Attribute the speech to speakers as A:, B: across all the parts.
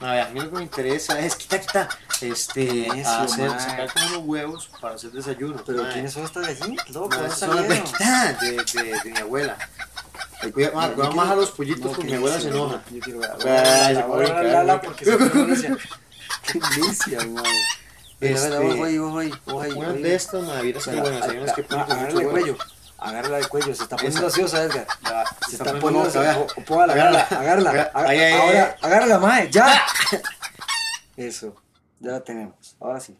A: A ver, a mí lo que me interesa es, quita, quita, este,
B: Eso,
A: hacer, sacar como unos huevos para hacer desayuno.
B: Pero. ¿quiénes son estas gallinas, loco?
A: No,
B: ¿Dónde
A: son
B: salieron?
A: de, de, de, de mi abuela. Cuida,
B: Yo
A: cuida más a los pollitos porque mi abuela se enoja.
B: Yo quiero ver. Porque se. Qué delicia. Mira,
A: Este,
B: mira, ojo ahí, ojo ahí, ojo ahí.
A: Unas
B: ojo ahí.
A: de estas, ma, vieras que buenas, hay unas que ponen con mucho
B: cuello. Agárrala del cuello. Se está poniendo
A: Esa.
B: ansiosa, Edgar.
A: Ya,
B: Se
A: está
B: está
A: poniendo
B: ansiosa. Póngala, agárrala,
A: Agárrala.
B: agárrala.
A: Agá- ahí, ahí, ahí.
B: Ahora, agárrala, mae, ya. Eso, ya la tenemos. Ahora sí.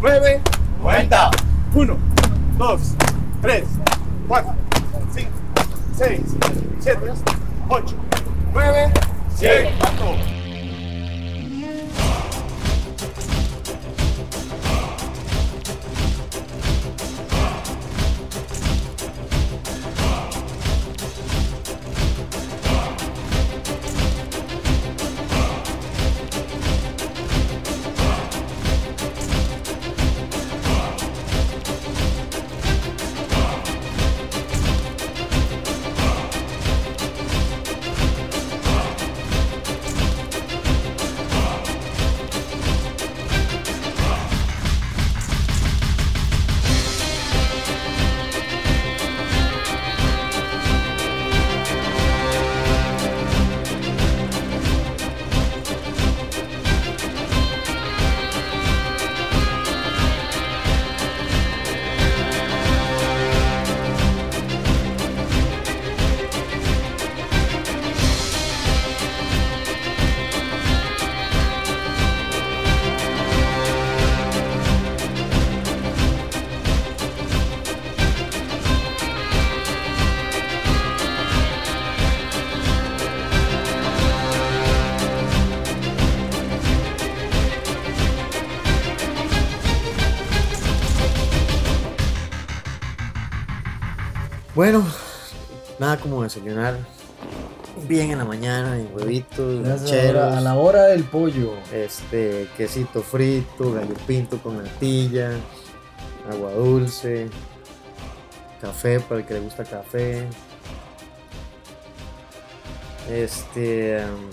C: Nueve, cuenta. Uno, dos, tres, cuatro, cinco, seis, siete, ocho, nueve, cien.
A: Bueno, nada como desayunar bien en la mañana, en huevitos,
D: a la,
A: cheros,
D: hora, a la hora del pollo.
A: este, quesito frito, gallo pinto con natilla, agua dulce, café para el que le gusta café. Este, um,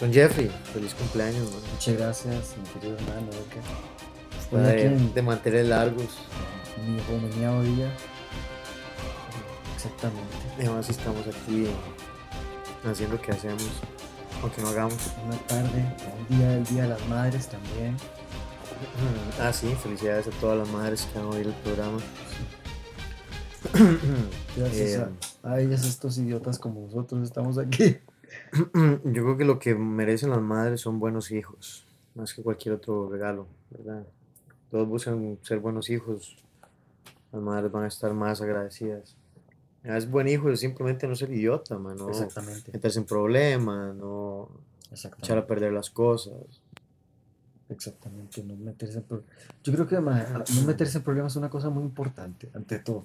A: con Jeffrey, feliz cumpleaños, man.
D: Muchas gracias, mi querido hermano. Oka.
A: Está
D: Hoy aquí
A: de, de mantener largos.
D: mi jomeneado día. Exactamente.
A: Además estamos aquí haciendo que hacemos, aunque no hagamos.
D: Una tarde, un día del Día de las Madres también.
A: Ah, sí, felicidades a todas las madres que han oído el programa.
D: Gracias
A: Eh,
D: a, a ellas, estos idiotas como nosotros, estamos aquí.
A: Yo creo que lo que merecen las madres son buenos hijos, más que cualquier otro regalo, ¿verdad? Todos buscan ser buenos hijos, las madres van a estar más agradecidas. Es buen hijo simplemente no ser idiota, man, no
D: Exactamente.
A: meterse en problemas, no echar a perder las cosas.
D: Exactamente. No meterse en pro- Yo creo que ma, no meterse en problemas es una cosa muy importante, ante todo.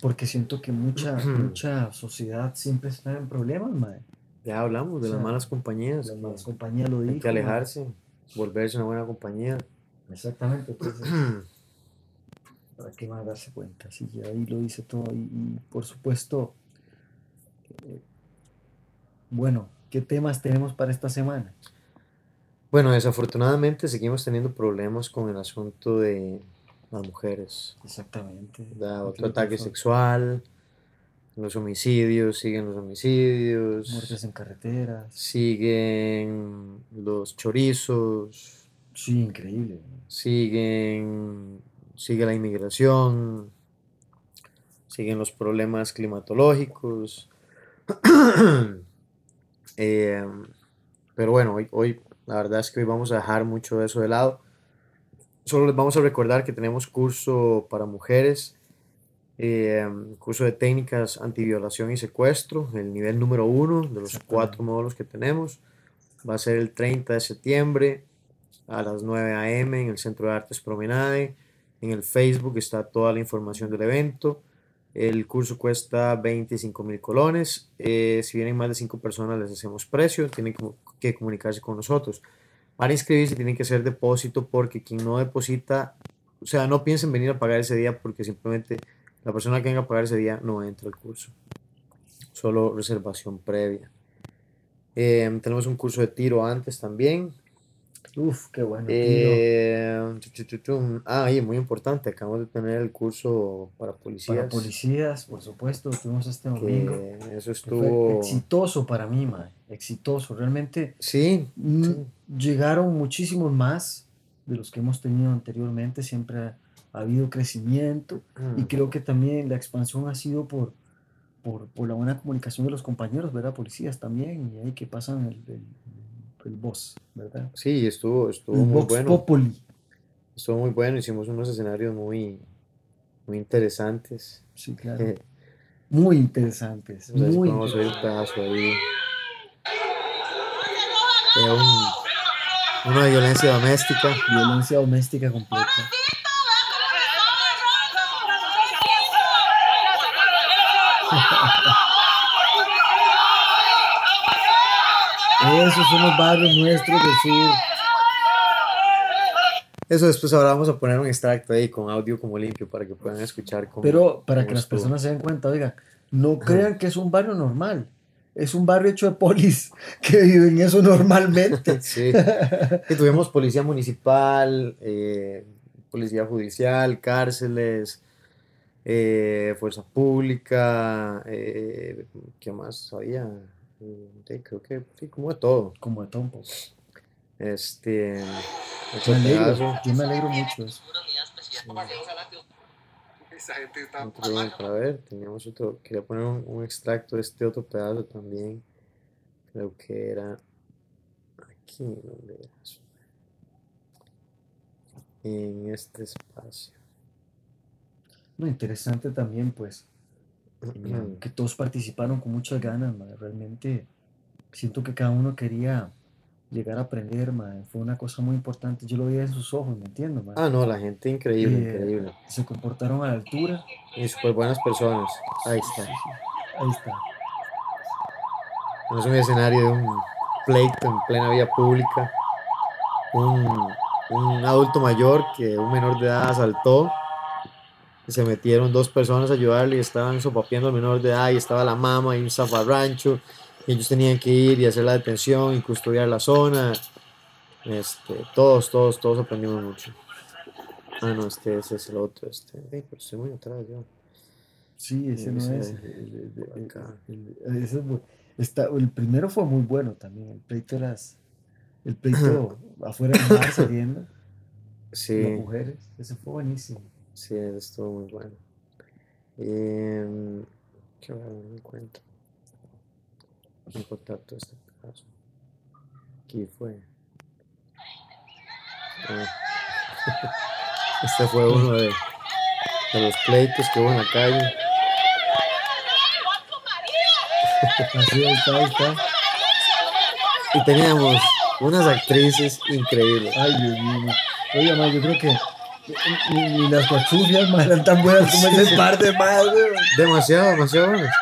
D: Porque siento que mucha, mucha sociedad siempre está en problemas, mae.
A: Ya hablamos de
D: O
A: las malas compañías,
D: Las malas compañías lo
A: hay
D: dijo.
A: que alejarse, volverse una buena compañía.
D: Exactamente. Entonces, ¿para qué más darse cuenta? Sí, ya ahí lo dice todo. Y, y, por supuesto, eh, bueno, ¿qué temas tenemos para esta semana?
A: Bueno, desafortunadamente seguimos teniendo problemas con el asunto de las mujeres.
D: Exactamente.
A: ¿verdad?
D: ¿Qué
A: Otro ataque sexual, los homicidios, siguen los homicidios,
D: Muertes en carreteras.
A: siguen los chorizos,
D: Sí, increíble.
A: siguen, sigue la inmigración, siguen los problemas climatológicos. Eh, pero bueno, hoy, hoy la verdad es que hoy vamos a dejar mucho de eso de lado. Solo les vamos a recordar que tenemos curso para mujeres, eh, curso de técnicas antiviolación y secuestro, el nivel número uno de los cuatro módulos que tenemos. Va a ser el 30 de septiembre a las 9 a.m. en el Centro de Artes Promenade. En el Facebook está toda la información del evento. El curso cuesta 25 mil colones. Eh, si vienen más de 5 personas les hacemos precio. Tienen que comunicarse con nosotros. Para inscribirse tienen que hacer depósito porque quien no deposita, o sea, no piensen venir a pagar ese día porque simplemente la persona que venga a pagar ese día no entra al curso. solo reservación previa. Em, tenemos un curso de tiro antes también.
D: Uf, qué bueno.
A: Eh, chum. ah, y muy importante, acabamos de tener el curso para policías.
D: Para policías, por supuesto, tuvimos este domingo.
A: que eso
D: que fue
A: estuvo...
D: exitoso para mí, mae, exitoso. Realmente
A: Sí, sí.
D: llegaron muchísimos más de los que hemos tenido anteriormente. Siempre ha, ha habido crecimiento y
A: Mm.
D: creo que también la expansión ha sido por, por, por la buena comunicación de los compañeros, ¿verdad? Policías también, y ahí que pasan el, el, el voz, ¿verdad?
A: Sí, estuvo, estuvo
D: El
A: muy
D: Vox
A: bueno.
D: Populi.
A: Estuvo muy bueno, hicimos unos escenarios muy, muy interesantes.
D: Sí, claro.
A: Eh,
D: Muy interesantes.
A: no sé si
D: Muy
A: podemos oír un
D: interesantes.
A: pedazo ahí. De un- una violencia doméstica.
D: Violencia doméstica completa. Esos son los barrios nuestros del sur.
A: Eso después ahora vamos a poner un extracto ahí con audio como limpio para que puedan escuchar cómo,
D: Pero para
A: cómo
D: que las personas se den cuenta, oigan, no crean que es un barrio normal. Es un barrio hecho de polis que viven eso normalmente.
A: Sí. Y tuvimos policía municipal, eh, policía judicial, cárceles, eh, fuerza pública, eh, ¿qué más había? Sí, creo que sí, como de todo.
D: Como de todo un poco.
A: Este,
D: Me
A: otro
D: alegro, yo me alegro mucho eso.
C: Esa gente está
A: otro, para ver, teníamos otro, quería poner un, un extracto de este otro pedazo también, creo que era aquí, ¿dónde era eso? En este espacio.
D: Lo interesante también, pues, que todos participaron con muchas ganas, mae. Realmente siento que cada uno quería llegar a aprender, mae. Fue una cosa muy importante. Yo lo veía en sus ojos, ¿me entiendo, mae?
A: Ah, no, la gente increíble,
D: Eh,
A: increíble.
D: Se comportaron a la altura.
A: Y súper buenas personas. Ahí está.
D: Ahí está.
A: No es un escenario de un pleito en plena vía pública. Un, un adulto mayor que un menor de edad asaltó. Se metieron dos personas a ayudarle y estaban sopapeando al menor de edad y estaba la mamá y un zafarrancho. Y ellos tenían que ir y hacer la detención y custodiar la zona. Este, todos, todos, todos aprendimos mucho. Ah, no, este, ese es el otro. Este, Ey, pero estoy muy atrás yo.
D: Sí, ese no es. el- primero fue muy bueno también. El pleito de las. El pleito afuera del bar saliendo. Las
A: Sí.
D: mujeres. Ese fue buenísimo.
A: Sí, eso estuvo muy bueno. Em, qué bueno, no encuentro. No encontrar todo este pedazo. Aquí fue. Ah. Este fue uno de, de los pleitos que hubo en la calle.
D: Así está, ahí está.
A: Y teníamos unas actrices increíbles.
D: Ay, Dios mío. Oye, ma, yo creo que ni, ni las cuachufias ma, eran tan buenas como ese par de más, güey.
A: Demasiado, demasiado buenas.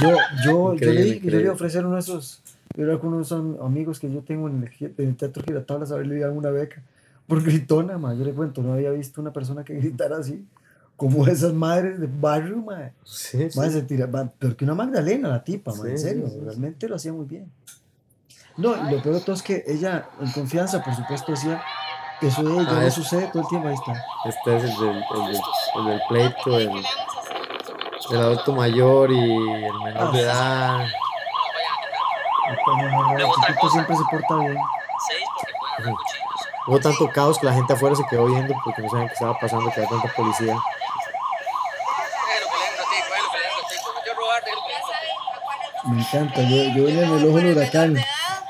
D: Yo, yo, yo le yo le iba a ofrecer uno de esos, yo era con unos am- amigos que yo tengo en el, en el Teatro Giratablas a ver, le dieron una beca por gritona, ma. Yo le cuento, no había visto una persona que gritara así, como esas madres de barrio, ma.
A: Sí, sí.
D: Ma, se tira, ma, peor que una Magdalena, la tipa, ma, en
A: Sí,
D: serio,
A: sí, sí, sí.
D: realmente lo hacía muy bien. No, y lo peor de todo es que ella, en confianza, por supuesto, decía que eso de ella
A: Ah,
D: no
A: es-
D: sucede todo el tiempo, ahí está.
A: Este es el del, el del, el del pleito del, del adulto mayor y el menor
D: Ah,
A: de edad.
D: El chiquito siempre se porta bien.
A: Hubo tanto caos que la gente afuera se quedó viendo porque no sabían qué estaba pasando, que había tanta policía.
D: Me encanta, yo, yo venía en el ojo del huracán.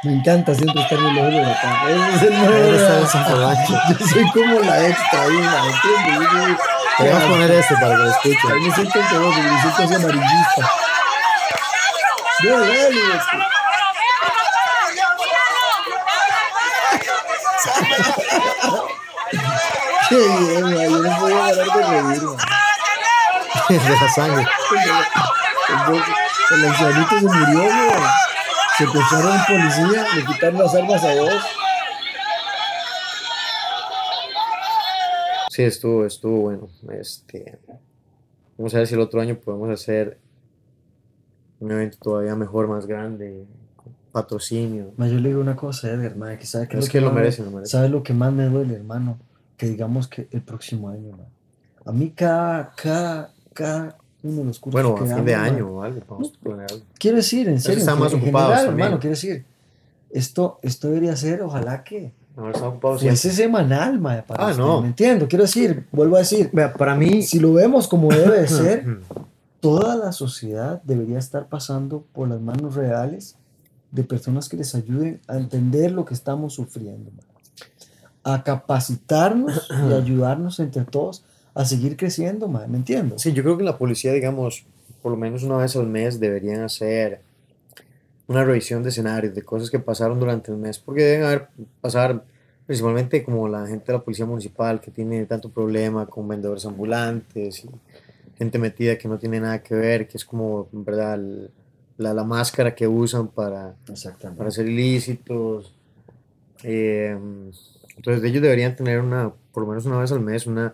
D: Me encanta siempre estar en el ojo del huracán. Ese es el nuevo. Yo soy como la extra ahí, ¿me entiendes?
A: Te voy a poner este para que lo escuchen.
D: Ahí me siento en todo, me siento así amarillista. Yo, dale, güey. Qué bien, ma, yo no podía parar de reír,
A: de la sangre.
D: El ancianito se murió, güey. Secuestraron a un policía, le quitaron las armas a dos.
A: Sí, estuvo, estuvo bueno. Este, vamos a ver si el otro año podemos hacer un evento todavía mejor, más grande, patrocinio.
D: Ma, yo le digo una cosa, Edgar, ma, que sabe que,
A: Es
D: lo
A: que lo
D: más me-
A: merece, lo merece.
D: ¿Sabe lo que más me duele, hermano? Que digamos que el próximo año, ma. A mí cada, cada, cada uno de los cursos
A: Bueno,
D: que
A: a fin de año o algo, vamos a planear algo.
D: Quiero decir, en serio,
A: están más ocupados
D: general, hermano, quiero decir, esto, esto debería ser, ojalá que
A: estamos ocupados
D: fuese semanal, para
A: Ah,
D: usted,
A: no.
D: ¿me entiendo? Quiero decir, vuelvo a decir,
A: para mí,
D: si lo vemos como debe de ser, toda la sociedad debería estar pasando por las manos reales de personas que les ayuden a entender lo que estamos sufriendo, a capacitarnos y ayudarnos entre todos a seguir creciendo, ma, ¿me entiendes?
A: Sí, yo creo que la policía, digamos, por lo menos una vez al mes deberían hacer una revisión de escenarios, de cosas que pasaron durante el mes, porque deben haber pasar principalmente como la gente de la policía municipal que tiene tanto problema con vendedores ambulantes y gente metida que no tiene nada que ver, que es como, en verdad, el- la, la máscara que usan para, para hacer ilícitos. Eh, entonces ellos deberían tener una, por lo menos una vez al mes, una,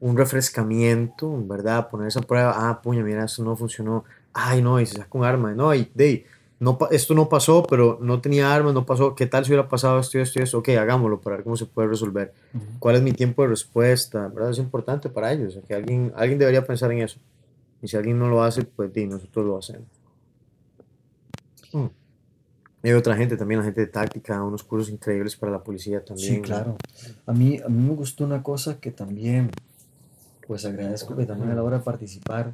A: un refrescamiento, ¿verdad? Poner esa prueba, ah, puña, mira, eso no funcionó, ay, no, y se saca un arma, no, y de, no, esto no pasó, pero no tenía armas, no pasó, ¿qué tal si hubiera pasado esto y esto y esto? Ok, hagámoslo para ver cómo se puede resolver. ¿Cuál es mi tiempo de respuesta? ¿Verdad? Es importante para ellos, que alguien, alguien debería pensar en eso. Y si alguien no lo hace, pues di, nosotros lo hacemos. Mm. Hay otra gente también, la gente de táctica, unos cursos increíbles para la policía también.
D: Sí, claro. A mí, a mí me gustó una cosa que también, pues agradezco que también a la hora de participar,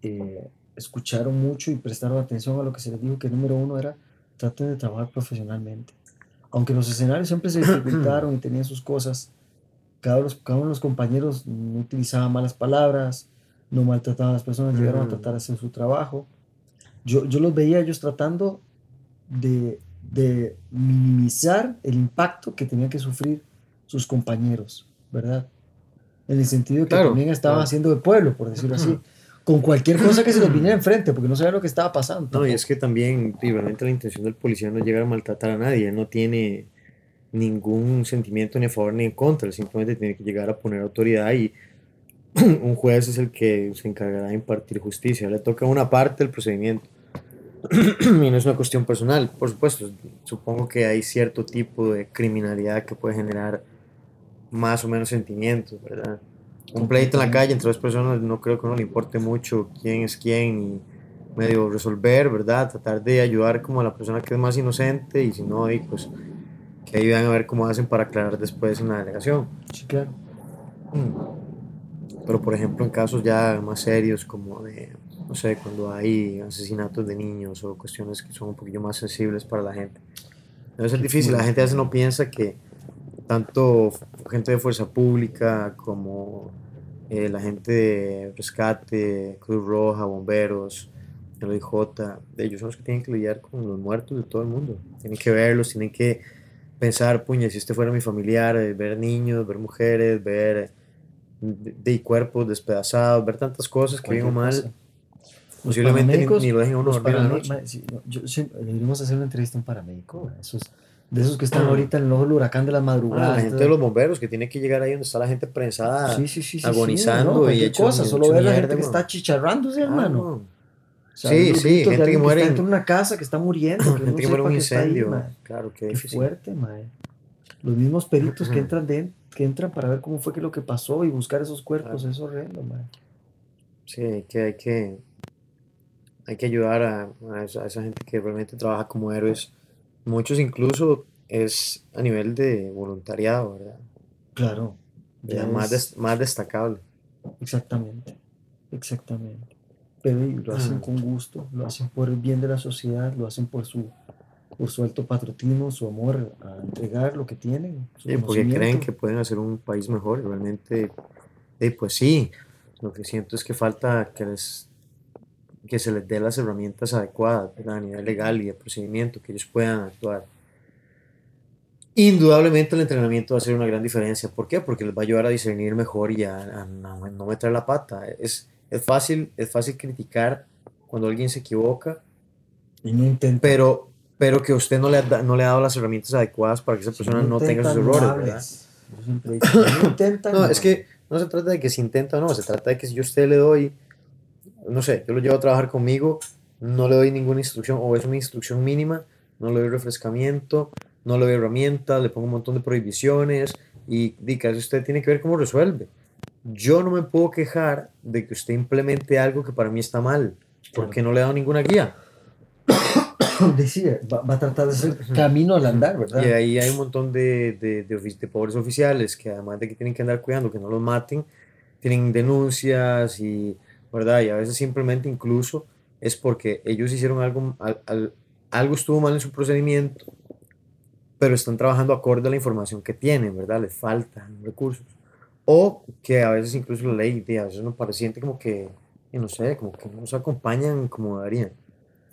D: eh, escucharon mucho y prestaron atención a lo que se les dijo, que número uno era, traten de trabajar profesionalmente. Aunque los escenarios siempre se dificultaron y tenían sus cosas, cada, los- cada uno de los compañeros no utilizaba malas palabras, no maltrataban a las personas, llegaron a tratar de hacer su trabajo. Yo, yo los veía ellos tratando de, de minimizar el impacto que tenían que sufrir sus compañeros, ¿verdad? En el sentido que
A: Claro,
D: también estaban
A: claro.
D: haciendo de pueblo, por decirlo así, con cualquier cosa que se les viniera enfrente, porque no sabían lo que estaba pasando.
A: No, y es que también, sí, realmente la intención del policía no es llegar a maltratar a nadie, él no tiene ningún sentimiento ni a favor ni en contra, él simplemente tiene que llegar a poner autoridad y un juez es el que se encargará de impartir justicia, le toca una parte del procedimiento. y no es una cuestión personal, por supuesto, supongo que hay cierto tipo de criminalidad que puede generar más o menos sentimientos, ¿verdad? Un pleito en la calle entre dos personas no creo que uno le importe mucho quién es quién y medio resolver, ¿verdad? Tratar de ayudar como a la persona que es más inocente y si no, y pues que ahí van a ver cómo hacen para aclarar después en la delegación.
D: Sí, claro.
A: Pero por ejemplo en casos ya más serios como de, no sé, cuando hay asesinatos de niños o cuestiones que son un poquillo más sensibles para la gente. Debe ser difícil, la gente a veces no piensa que tanto gente de fuerza pública como eh, la gente de rescate, Cruz Roja, bomberos, el ellos son los que tienen que lidiar con los muertos de todo el mundo. Tienen que verlos, tienen que pensar, puña, si este fuera mi familiar, eh, ver niños, ver mujeres, ver de, de cuerpos despedazados, ver tantas cosas que
D: Cualquier
A: mal,
D: cosa.
A: Posiblemente ni, lo dejen uno dormir la noche.
D: no, yo deberíamos hacer una entrevista a un paramédico, ¿verdad? esos, de esos que están ahorita en el ojo del huracán de las
A: Ah,
D: madrugadas.
A: la gente de los bomberos que tiene que llegar ahí donde está la gente prensada.
D: sí, sí, sí,
A: agonizando
D: no,
A: y hecho-
D: cosa, solo ver la gente que está chicharrándose,
A: Ah,
D: hermano.
A: no.
D: O sea,
A: Sí, sí, gente que muere
D: está
A: en-
D: una casa que está muriendo, que
A: gente que muere en un
D: que ahí,
A: incendio.
D: mae.
A: claro, qué
D: Qué fuerte, mae. Los mismos peritos que entran, de, que entran para ver cómo fue que lo que pasó y buscar esos cuerpos,
A: Claro.
D: es horrendo, mae.
A: Sí, hay que, hay que, hay que ayudar a, a esa, a esa gente que realmente trabaja como héroes. Muchos incluso es a nivel de voluntariado, ¿verdad?
D: Claro.
A: Ya más,
D: es-
A: des- más destacable.
D: Exactamente, exactamente. Pero lo hacen
A: Ah.
D: con gusto, lo hacen por el bien de la sociedad, lo hacen por su, por su alto patriotismo, su amor a entregar lo que tienen,
A: Sí, porque creen que pueden hacer un país mejor realmente, eh, pues sí, lo que siento es que falta que, les, que se les dé las herramientas adecuadas ¿verdad? a nivel legal y de procedimiento, que ellos puedan actuar. Indudablemente el entrenamiento va a hacer una gran diferencia. ¿Por qué? Porque les va a ayudar a discernir mejor y a, a no, no meter la pata. Es, es, fácil, es fácil criticar cuando alguien se equivoca,
D: Y no intentan.
A: pero, pero que usted no le, ha, no le ha dado las herramientas adecuadas para que esa persona no tenga sus
D: no
A: errores. ¿verdad?
D: Yo siempre dicho, no intentan,
A: No,
D: no
A: es que no se trata de que si intenta o no, se trata de que si yo a usted le doy, no sé, yo lo llevo a trabajar conmigo no le doy ninguna instrucción o es una instrucción mínima, no le doy refrescamiento, no le doy herramientas, le pongo un montón de prohibiciones y diga, eso usted tiene que ver cómo resuelve. Yo no me puedo quejar de que usted implemente algo que para mí está mal, porque no le he dado ninguna guía.
D: Decía, va, va a tratar de hacer camino al andar, ¿verdad?
A: Y ahí hay un montón de, de, de, de pobres oficiales que además de que tienen que andar cuidando que no los maten, tienen denuncias y, ¿verdad? Y a veces simplemente incluso es porque ellos hicieron algo, al- al- algo estuvo mal en su procedimiento, pero están trabajando acorde a la información que tienen, ¿verdad? Les faltan recursos. O que a veces incluso la ley, a veces nos parece como que, no sé, como que no nos acompañan como deberían.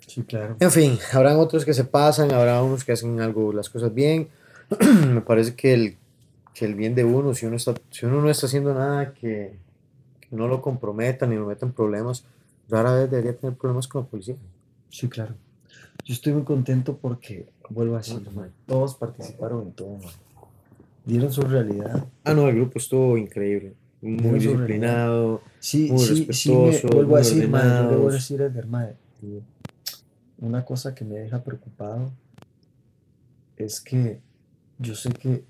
D: Sí, claro.
A: En fin, habrán otros que se pasan, habrá unos que hacen algo, las cosas bien. Me parece que el, que el bien de uno, si uno, está, si uno no está haciendo nada que no lo comprometa ni lo meta en problemas, rara vez debería tener problemas con la policía.
D: Sí, claro. Yo estoy muy contento porque, vuelvo a decir, todos participaron en todo. Dieron su realidad.
A: Ah, no, el grupo estuvo increíble, muy disciplinado.
D: Sí,
A: Muy
D: sí, sí, me,
A: respetuosos,
D: vuelvo a decir, mae, yo
A: ordenados.
D: decir Edgar, y una cosa que me deja preocupado es que yo sé que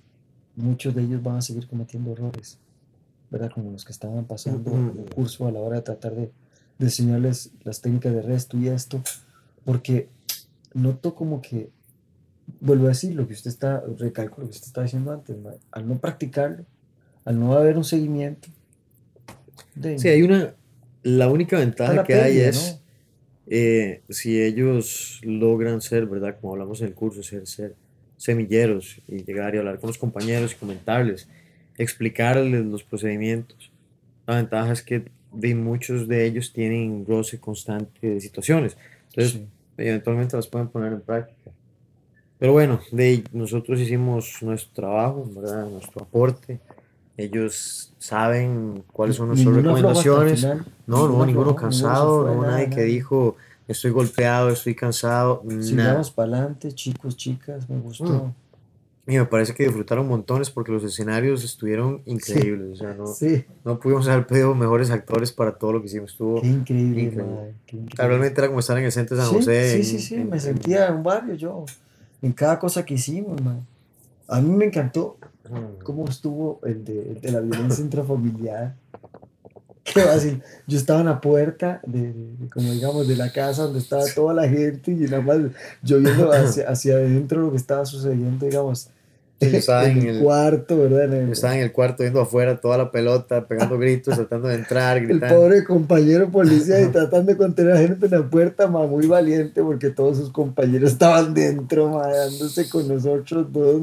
D: muchos de ellos van a seguir cometiendo errores, ¿verdad? Como los que estaban pasando el curso a la hora de tratar de, de enseñarles las técnicas de resto y esto, porque noto como que, vuelvo a decir lo que usted está, recalco lo que usted estaba diciendo antes, mae, al no practicarlo, al no haber un seguimiento, de,
A: Sí, hay una, la única
D: está
A: ventaja
D: la
A: que hay
D: pérdida,
A: es eh, si ellos logran ser, ¿verdad? Como hablamos en el curso, ser, ser semilleros y llegar y hablar con los compañeros y comentarles, explicarles los procedimientos. La ventaja es que de muchos de ellos tienen roce constante de situaciones. Entonces,
D: Sí.
A: eventualmente las pueden poner en práctica. Pero bueno, de, nosotros hicimos nuestro trabajo, ¿verdad? Nuestro aporte. Ellos saben cuáles son nuestras
D: Ninguno
A: recomendaciones. No, no, ninguno
D: aflojó,
A: cansado,
D: fue,
A: no
D: nada,
A: nadie que dijo estoy golpeado, estoy cansado.
D: Sigamos para adelante, chicos, chicas, me gustó.
A: Y me parece que disfrutaron montones porque los escenarios estuvieron increíbles. O sea, no,
D: Sí,
A: no pudimos haber pedido mejores actores para todo lo que hicimos. Estuvo,
D: qué increíble,
A: increíble.
D: qué
A: realmente era como estar en el centro de San
D: Sí,
A: José.
D: sí, sí, sí,
A: en-
D: me
A: en-
D: sentía en un barrio yo, en cada cosa que hicimos, man. A mí me encantó cómo estuvo el de, el de la violencia intrafamiliar. Qué fácil. Yo estaba en la puerta de, de- como digamos, de la casa donde estaba toda la gente y nada más yo viendo hacia, hacia adentro lo que estaba sucediendo, digamos,
A: yo estaba
D: en
A: en
D: el
A: el-
D: cuarto, ¿verdad? En el-
A: Yo estaba en el cuarto viendo afuera toda la pelota, pegando gritos, tratando de entrar,
D: El
A: gritando.
D: pobre compañero policía y tratando de contener a gente en la puerta, ma, muy valiente porque todos sus compañeros estaban dentro, ma, dándose con nosotros dos,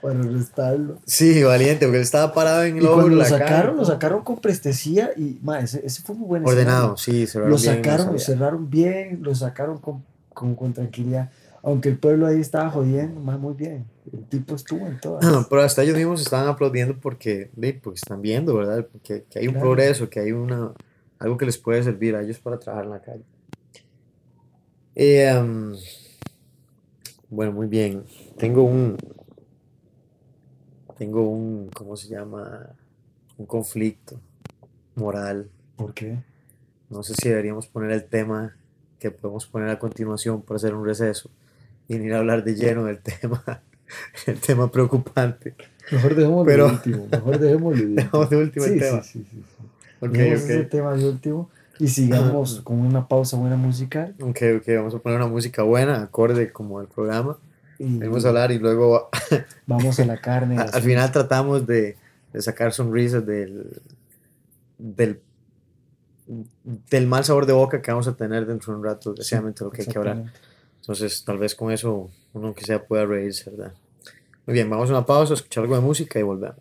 D: para arrestarlo.
A: Sí, valiente, porque él estaba parado en
D: Y
A: el
D: cuando lo sacaron, lo sacaron con prestesía y, ma, ese, ese fue muy buen
A: Ordenado,
D: escenario.
A: sí, cerraron
D: Lo
A: bien
D: sacaron,
A: esa
D: lo cerraron bien, lo sacaron con, con, con tranquilidad. Aunque el pueblo ahí estaba jodiendo, ma, muy bien. El tipo estuvo en todas.
A: Pero hasta ellos mismos estaban aplaudiendo porque pues, están viendo, ¿verdad? Que, que hay un
D: Claro.
A: progreso, que hay una, algo que les puede servir a ellos para trabajar en la calle. Eh, um, bueno, muy bien. Tengo un, tengo un, ¿cómo se llama? Un conflicto moral.
D: ¿Por qué?
A: No sé si deberíamos poner el tema que podemos poner a continuación para hacer un receso y venir a hablar de lleno del tema, el tema preocupante.
D: Mejor dejémoslo
A: Pero-
D: de último. Mejor dejémoslo de último.
A: Dejamos de último el
D: Sí,
A: tema.
D: sí, sí, sí, sí.
A: Ok,
D: Dejemos
A: ok.
D: ese tema de último y sigamos con una pausa buena musical.
A: Ok, ok, vamos a poner una música buena, acorde como al programa. Vamos a hablar y luego
D: vamos a la carne.
A: a- al final tratamos de, de sacar sonrisas del, del, del mal sabor de boca que vamos a tener dentro de un rato, desgraciadamente, lo que hay que hablar. Entonces, tal vez con eso uno que sea pueda reírse, ¿verdad? Muy bien, vamos a una pausa, escuchar algo de música y volvemos.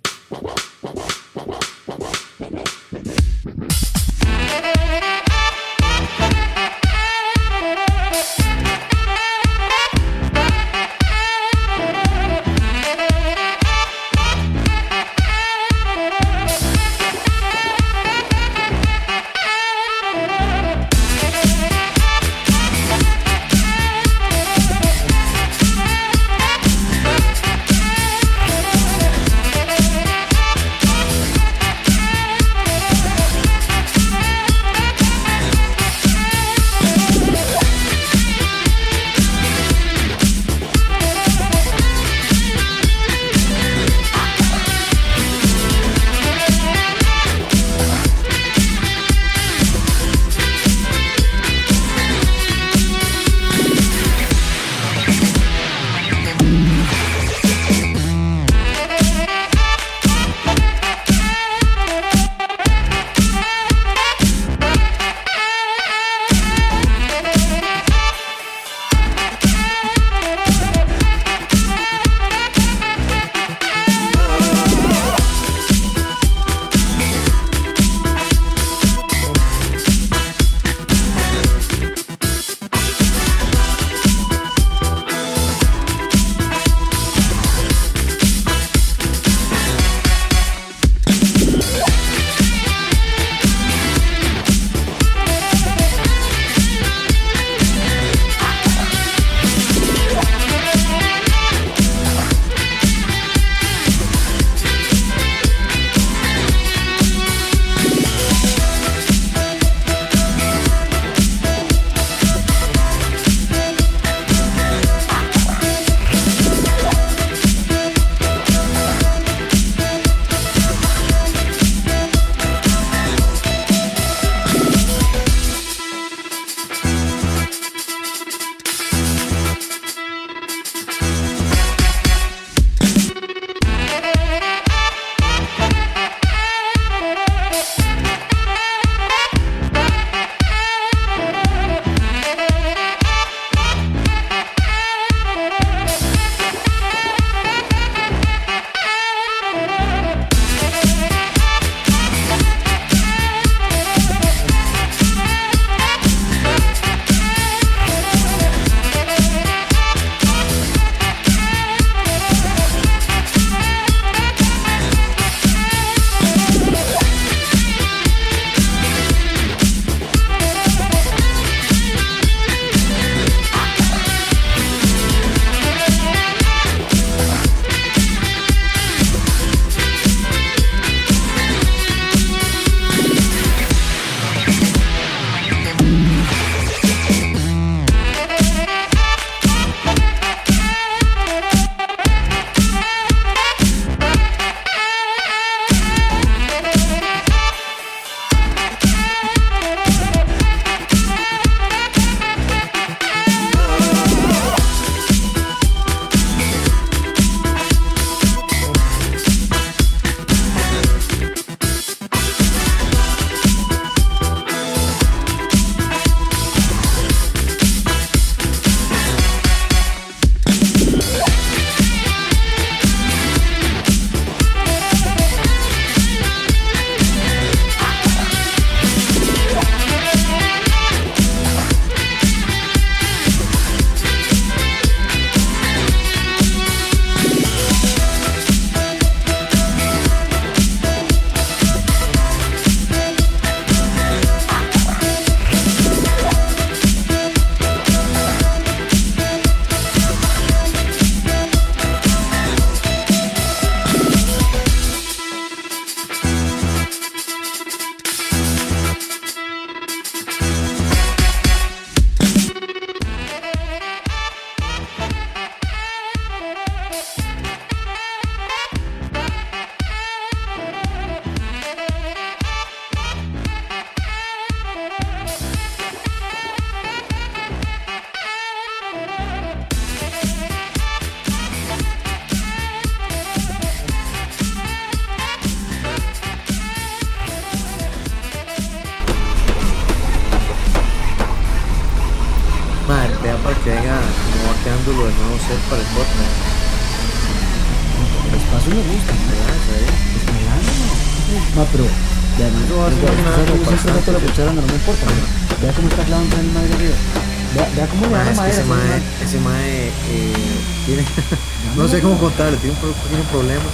A: Contarle, tiene un, un problema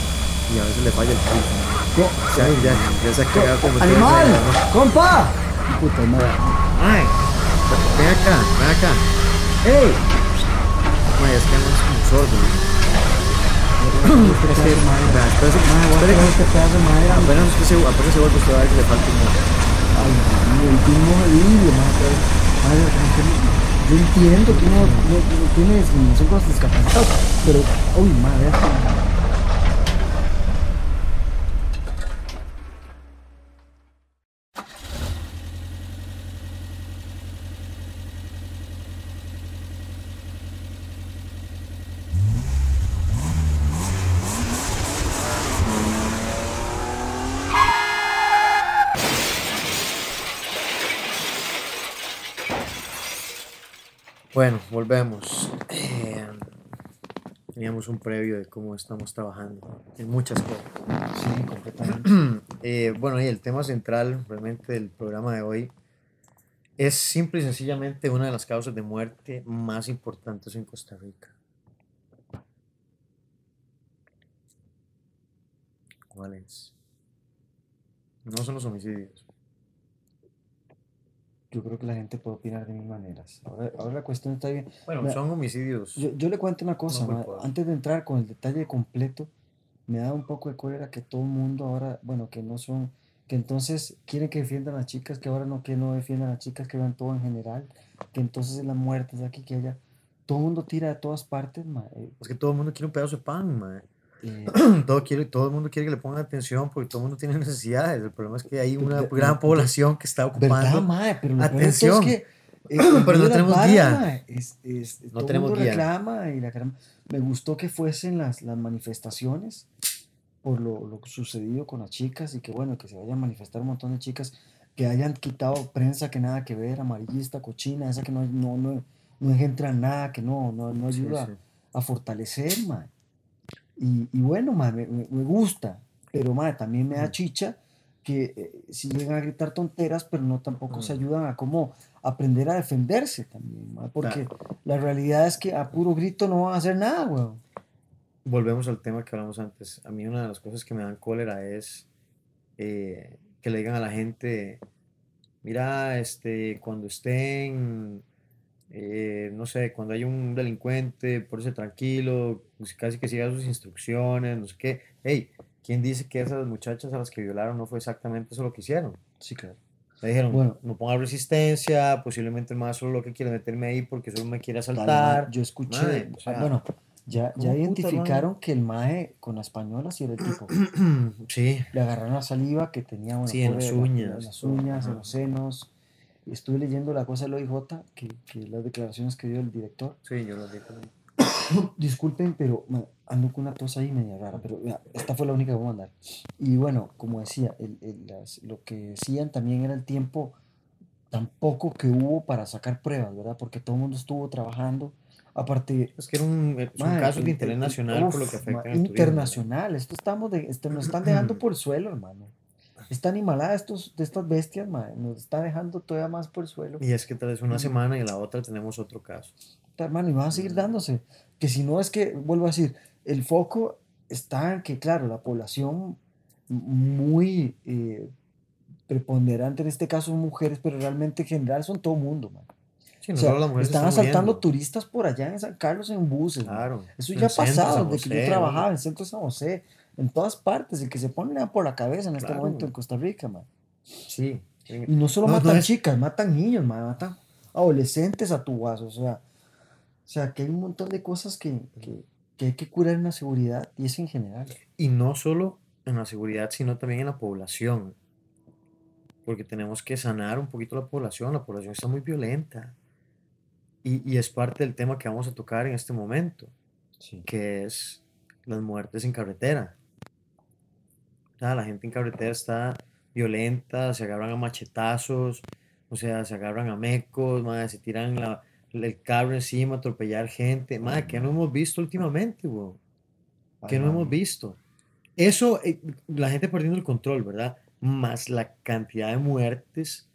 A: y a veces le falla el pulso. Ya, se ha cagado como
D: ¡Animal! ¡Compa! Puta madre.
A: Ay, ven acá, ven acá.
D: ¡Ey!
A: Mae, es que no es como sordo. Es que,
D: a
A: que- apenas usted se, apenas se vuelve usted a ver que le falta un moco.
D: Ay, un pero- madre, que no- Yo entiendo que no, no tiene discriminación con los discapacitados, pero, uy, madre.
A: Bueno, volvemos. Eh, teníamos un previo de cómo estamos trabajando en muchas cosas.
D: Sí, completamente.
A: Eh, bueno, y el tema central realmente del programa de hoy es simple y sencillamente una de las causas de muerte más importantes en Costa Rica. ¿Cuál es? No son los homicidios.
D: Yo creo que la gente puede opinar de mil maneras. Ahora, ahora la cuestión está bien.
A: Bueno, son homicidios.
D: Yo, yo le cuento una cosa, ma,
A: poder.
D: antes de entrar con el detalle completo, me da un poco de cólera que todo el mundo ahora, bueno, que no son, que entonces quieren que defiendan a las chicas, que ahora no, que no defiendan a las chicas, que vean todo en general, que entonces las muertes de aquí, que allá, todo el mundo tira de todas partes, ma, eh,
A: Es que todo el mundo quiere un pedazo de pan, mae.
D: Eh,
A: todo, quiere, todo el mundo quiere que le pongan atención porque todo el mundo tiene necesidades. El problema es que hay una
D: de-
A: gran
D: de-
A: población que está
D: ¿verdad,
A: ocupando.
D: mae? Pero todo
A: atención.
D: es que eh,
A: Pero no tenemos
D: varas,
A: guía.
D: es- es- todo el
A: tenemos
D: mundo
A: guía.
D: reclama y la. Me gustó que fuesen las, las manifestaciones por lo, lo sucedido con las chicas y que bueno, que se vayan a manifestar un montón de chicas que hayan quitado prensa que nada que ver, amarillista, cochina, esa que no, no, no, no engendra nada, que no, no, no
A: Sí,
D: ayuda
A: sí.
D: a fortalecer, mae. Y, y bueno, mae, me, gusta, pero mae, también me da chicha que eh, si llegan a gritar tonteras, pero no tampoco se ayudan a cómo aprender a defenderse también, mae, porque
A: Claro.
D: la realidad es que a puro grito no van a hacer nada, weón.
A: Volvemos al tema que hablamos antes. A mí una de las cosas que me dan cólera es eh, que le digan a la gente, mira, este, cuando estén, eh, no sé, cuando hay un delincuente, pórtese tranquilo, pues casi que siga sus instrucciones, no sé qué. Hey, ¿quién dice que esas muchachas a las que violaron no fue exactamente eso lo que hicieron?
D: Sí, claro.
A: Le dijeron,
D: Bueno.
A: no ponga resistencia, posiblemente el más solo lo que quiere meterme ahí porque solo me quiere asaltar.
D: yo escuché,
A: Mae, o sea,
D: bueno, ya, ya
A: ¿cómo puta,
D: identificaron que el mae con la española sí era el tipo.
A: sí,
D: Le agarraron la saliva que tenía, bueno,
A: Sí, en las
D: pobre, la-
A: uñas,
D: en las uñas, en los senos. Estuve leyendo la cosa del OIJ, que, que las declaraciones que dio el director.
A: sí, yo lo digo.
D: Disculpen, pero ando con una tos ahí media rara, pero mira, esta fue la única que voy a mandar. Y bueno, como decía, el- el- las- lo que decían también era el tiempo tampoco que hubo para sacar pruebas, ¿verdad? Porque todo el mundo estuvo trabajando. Aparte,
A: Es que era un,
D: Mae,
A: casos
D: el-
A: de interés nacional por lo
D: uf,
A: que afecta al turismo.
D: internacional. Esto estamos de, esto nos están dejando por el suelo, hermano. Esta animalada estos, de estas bestias, ma, nos está dejando todavía más por el suelo.
A: Y es que tal vez una
D: Mm.
A: semana y la otra tenemos otro caso.
D: Puta, hermano, y van a seguir
A: Mm.
D: dándose. Que si no es que, vuelvo a decir, el foco está en que, claro, la población muy eh, preponderante en este caso son mujeres, pero realmente en general son todo mundo, man.
A: Sí, no
D: O sea, están
A: están
D: asaltando
A: muriendo.
D: turistas por allá en San Carlos en buses. man.
A: Claro.
D: Eso ya ha pasado desde que yo trabajaba en el centro de San José, en todas partes. El que se pone por la cabeza en este
A: Claro.
D: momento en Costa Rica, man.
A: Sí.
D: Y no solo
A: No, no
D: matan
A: es-
D: chicas, matan niños, man, matan adolescentes a tu vaso. O sea, o sea, que hay un montón de cosas que, que, que hay que curar en la seguridad y es en general.
A: Y no solo en la seguridad, sino también en la población. Porque tenemos que sanar un poquito la población. La población está muy violenta. Y, y es parte del tema que vamos a tocar en este momento,
D: Sí.
A: que es las muertes en carretera. Sea, la gente en carretera está violenta, se agarran a machetazos, o sea, se agarran a mecos, madre, se tiran la, el carro encima, atropellar gente. Madre, ¿qué no hemos visto últimamente, weón? ¿Qué no hemos visto? Eso, eh, la gente perdiendo el control, ¿verdad? Más la cantidad de muertes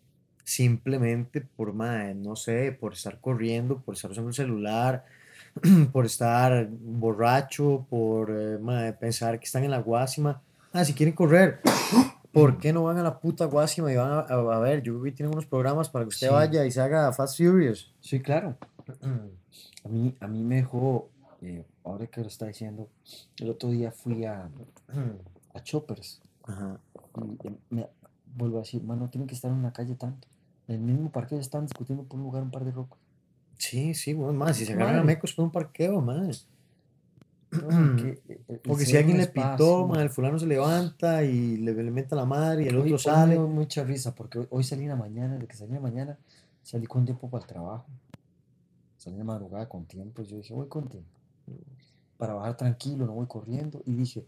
A: simplemente por, madre, no sé, por estar corriendo, por estar usando el celular, por estar borracho, por eh, madre, pensar que están en la guásima. Ah, si quieren correr, ¿por qué no van a la puta guásima y van a, a- a ver? Yo creo que tienen unos programas para que usted
D: Sí.
A: vaya y se haga Fast Furious.
D: Sí, claro. A mí, a mí me dejó, eh, ahora que lo está diciendo, el otro día fui a, a Choppers
A: Ajá.
D: y eh, me vuelvo a decir, mano, tienen que estar en una calle tanto. En el mismo parque están discutiendo por un lugar un par de rocos.
A: Sí, sí, bueno, más, si se agarran a mecos por un parqueo, más.
D: No, que, eh, el
A: Porque si alguien le pitó,
D: espacio-
A: ma, el fulano se levanta y le, le mete la madre y el
D: Hoy-
A: otro
D: hoy
A: sale.
D: me dio mucha risa porque hoy, hoy salí en la mañana, de que salí en la mañana, salí con tiempo para el trabajo. Salí de madrugada con tiempo. Yo dije, voy con tiempo. Para bajar tranquilo, no voy corriendo. Y dije,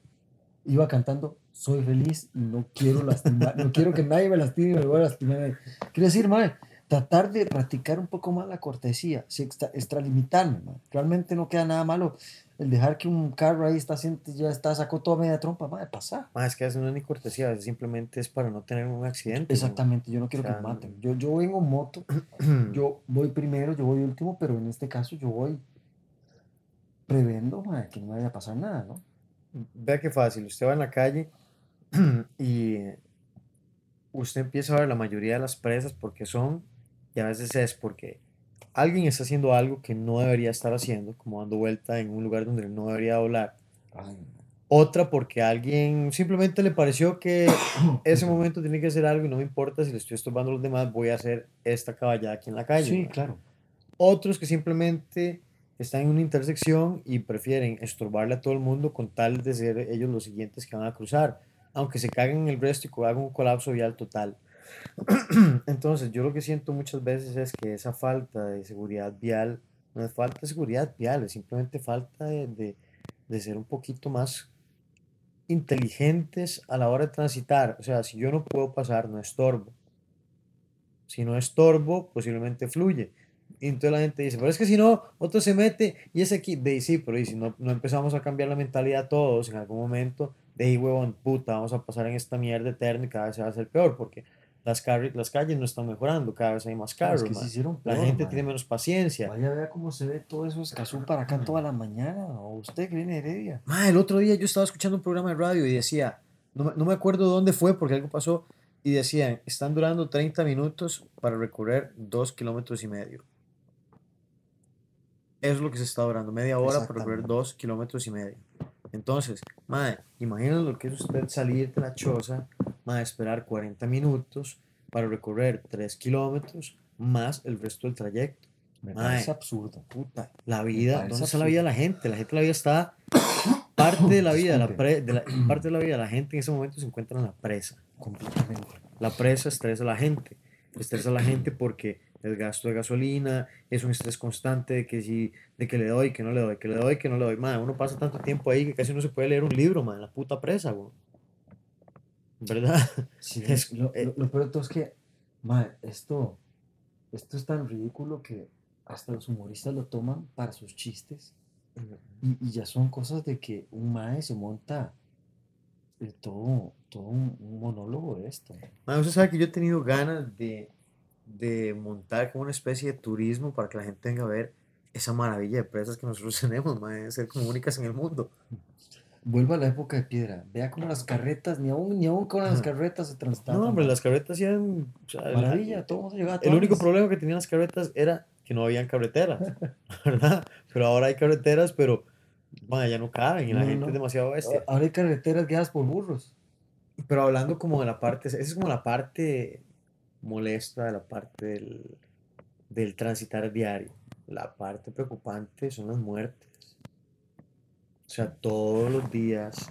D: iba cantando, soy feliz y no quiero lastimar, no quiero que nadie me lastime, me voy a lastimar. a nadie". Quiero decir, madre, tratar de practicar un poco más la cortesía, sí, extra- extralimitarme. Realmente no queda nada malo el dejar que un carro ahí está, ya está, sacó toda media trompa, madre, pasa.
A: Ma, es que eso no es ni cortesía, simplemente es para no tener un accidente.
D: Exactamente, yo no quiero que
A: sea,
D: me maten. Yo, yo vengo en moto,
A: ¿no?
D: yo voy primero, yo voy último, pero en este caso yo voy prevendo madre, que no me vaya a pasar nada, ¿no?
A: Vea qué fácil, usted va en la calle y usted empieza a ver la mayoría de las presas porque son, y a veces es porque alguien está haciendo algo que no debería estar haciendo, como dando vuelta en un lugar donde no debería doblar.
D: Ay,
A: Otra porque a alguien simplemente le pareció que ese momento tiene que hacer algo y no me importa si le estoy estorbando a los demás, voy a hacer esta caballada aquí en la calle.
D: sí,
A: ¿no?
D: claro.
A: Otros que simplemente están en una intersección y prefieren estorbarle a todo el mundo con tal de ser ellos los siguientes que van a cruzar, aunque se caguen en el resto y hagan un colapso vial total. Entonces, yo lo que siento muchas veces es que esa falta de seguridad vial no es falta de seguridad vial, es simplemente falta de, de- de ser un poquito más inteligentes a la hora de transitar. O sea, si yo no puedo pasar, no estorbo. Si no estorbo, posiblemente fluye. Y entonces la gente dice, pero es que si no, otro se mete y es aquí. De sí, pero y si no, no empezamos a cambiar la mentalidad todos en algún momento, de ahí, huevón, puta, vamos a pasar en esta mierda eterna y cada vez se va a hacer peor, porque las, las calles no están mejorando, cada vez hay más carros, man. La gente tiene menos paciencia.
D: Vaya, vea cómo se ve todo eso escazú para acá toda la mañana. O usted que viene Heredia.
A: Ma, el otro día yo estaba escuchando un programa de radio y decía, no, me- no me acuerdo dónde fue porque algo pasó, y decían, están durando 30 minutos para recorrer 2 kilómetros y medio. Eso es lo que se está durando, media hora para recorrer
D: Exactamente.
A: 2 kilómetros y medio. Entonces, madre, imaginen lo que es usted salir de la choza, madre, esperar 40 minutos para recorrer 3 kilómetros más el resto del trayecto.
D: Me
A: Mae.
D: parece absurdo.
A: Puta, la vida, ¿dónde está la vida de la gente? La gente, la vida está, parte de la vida, de la pre- de la- parte de la vida de la gente en ese momento se encuentra en la presa.
D: Completamente.
A: La presa estresa a la gente. Estresa a la gente porque el gasto de gasolina es un estrés constante de que si, de que le doy, que no le doy, que le doy, que no le doy. Madre, uno pasa tanto tiempo ahí que casi no se puede leer un libro, man, la puta presa, güey. ¿Verdad?
D: Sí,
A: Es-
D: lo,
A: eh,
D: lo- lo peor de todo es que, mae, esto, esto es tan ridículo que hasta los humoristas lo toman para sus chistes y, y ya son cosas de que un mae se monta eh, todo, todo un, un monólogo de esto.
A: Man, usted sabe que yo he tenido ganas de, de montar como una especie de turismo para que la gente venga a ver esa maravilla de presas que nosotros tenemos, man, de ser como únicas en el mundo.
D: Vuelva a la época de piedra, vea cómo las carretas, ni aún, ni aún con las carretas se transportan.
A: No, hombre, las carretas eran... o sea, la-
D: Maravilla, todo el mundo llegaba a
A: el único problema que tenían las carretas era que no habían carreteras, ¿verdad? Pero ahora hay carreteras, pero man, ya no caben y la
D: No,
A: gente
D: no.
A: es demasiado bestia.
D: Ahora hay carreteras guiadas por burros.
A: Pero hablando como de la parte, esa es como la parte molesta de la parte del, del transitar diario. La parte preocupante son las muertes. O sea, todos los días,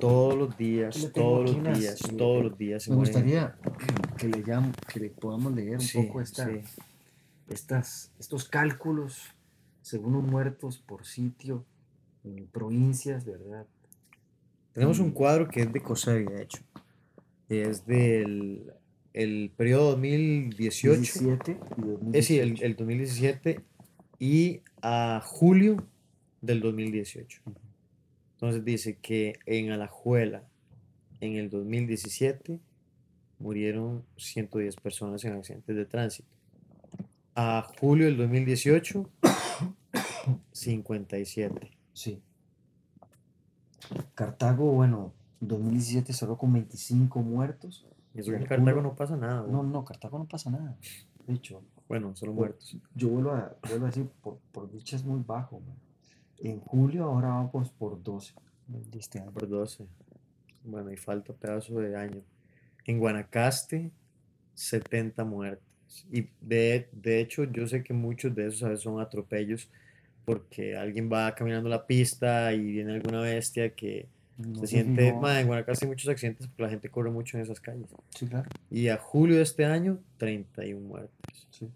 A: todos los días,
D: le
A: todos los
D: unas,
A: días,
D: eh,
A: todos los días. se
D: Me gustaría que le, llam- que le podamos leer un
A: Sí,
D: poco esta,
A: sí.
D: estas, estos cálculos según los muertos por sitio en provincias, ¿verdad?
A: Tenemos un
D: Mm.
A: cuadro que es de COSEBI, de hecho. Es del el periodo 2018.
D: 17 y
A: Es sí, el,
D: 2018.
A: el 2017 y a julio del 2018. Entonces dice que en Alajuela, en el 2017, murieron 110 personas en accidentes de tránsito. A julio del 2018, 57.
D: Sí. Cartago, bueno, 2017 cerró con 25 muertos.
A: Y eso que en Cartago no pasa nada.
D: No,
A: güey.
D: no, Cartago no pasa nada. De hecho,
A: Bueno, solo muertos.
D: yo vuelvo a, vuelvo a decir, por, por dicha es muy bajo. man. En julio ahora vamos por 12 de este año.
A: Por 12. Bueno, y falta pedazo de año. En Guanacaste, 70 muertes. Y de, de hecho, yo sé que muchos de esos a veces son atropellos porque alguien va caminando la pista y viene alguna bestia que
D: No
A: se siente.
D: fijó.
A: Ma, en Guanacaste hay muchos accidentes porque la gente corre mucho en esas calles.
D: Sí, claro.
A: Y a julio de este año, 31 muertes.
D: Sí.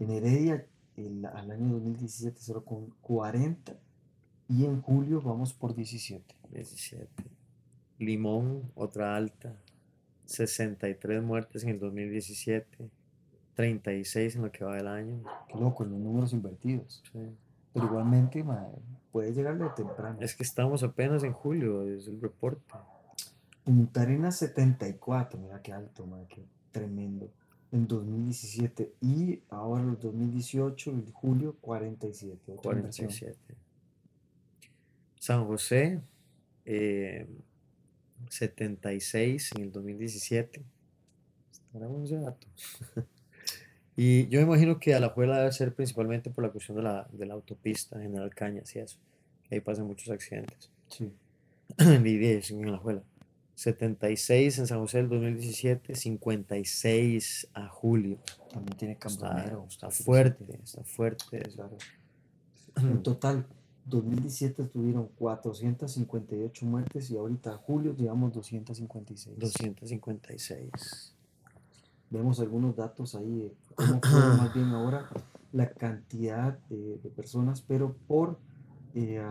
D: En Heredia, el, al año 2017 cerró con 40 y en julio vamos por 17.
A: 17. Limón, otra alta. 63 muertes en el 2017. 36 en lo que va del año.
D: Qué loco, los números invertidos.
A: Sí.
D: Pero igualmente, ma, puede llegarle temprano.
A: Es que estamos apenas en julio, es el reporte.
D: Punta Arenas 74, mira qué alto, ma, qué tremendo. En 2017 y ahora en 2018, en julio, 47. otra inversión.
A: 47. San José, eh, 76 en el 2017. Estará bueno ese dato. Y yo me imagino que Alajuela debe ser principalmente por la cuestión de la, de la autopista General Cañas y eso. que ahí pasan muchos accidentes.
D: Sí.
A: y 10 en Alajuela. 76 en San José del 2017, 56 a julio.
D: También tiene
A: Está,
D: cambronero.
A: está
D: 77.
A: fuerte, está fuerte.
D: Claro. En total, 2017 tuvieron 458 muertes y ahorita julio llevamos 256.
A: 256.
D: Vemos algunos datos ahí de cómo fue más bien ahora la cantidad de, de personas, pero por, eh,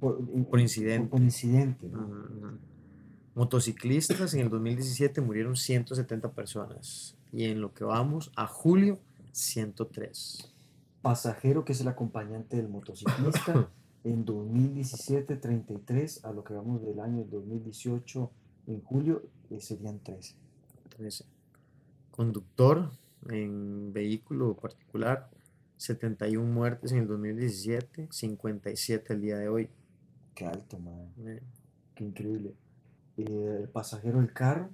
D: por, en-
A: Por incidente.
D: por incidente, ¿no?
A: Ujú. Motociclistas en el 2017 murieron 170 personas. Y en lo que vamos a julio, 103.
D: Pasajero, que es el acompañante del motociclista, en 2017 33, a lo que vamos del año 2018 en julio, eh, serían 13.
A: 13. Conductor en vehículo particular, 71 muertes en el 2017, 57 el día de hoy.
D: Qué alto, madre.
A: Eh,
D: Qué increíble. Eh, el pasajero del carro,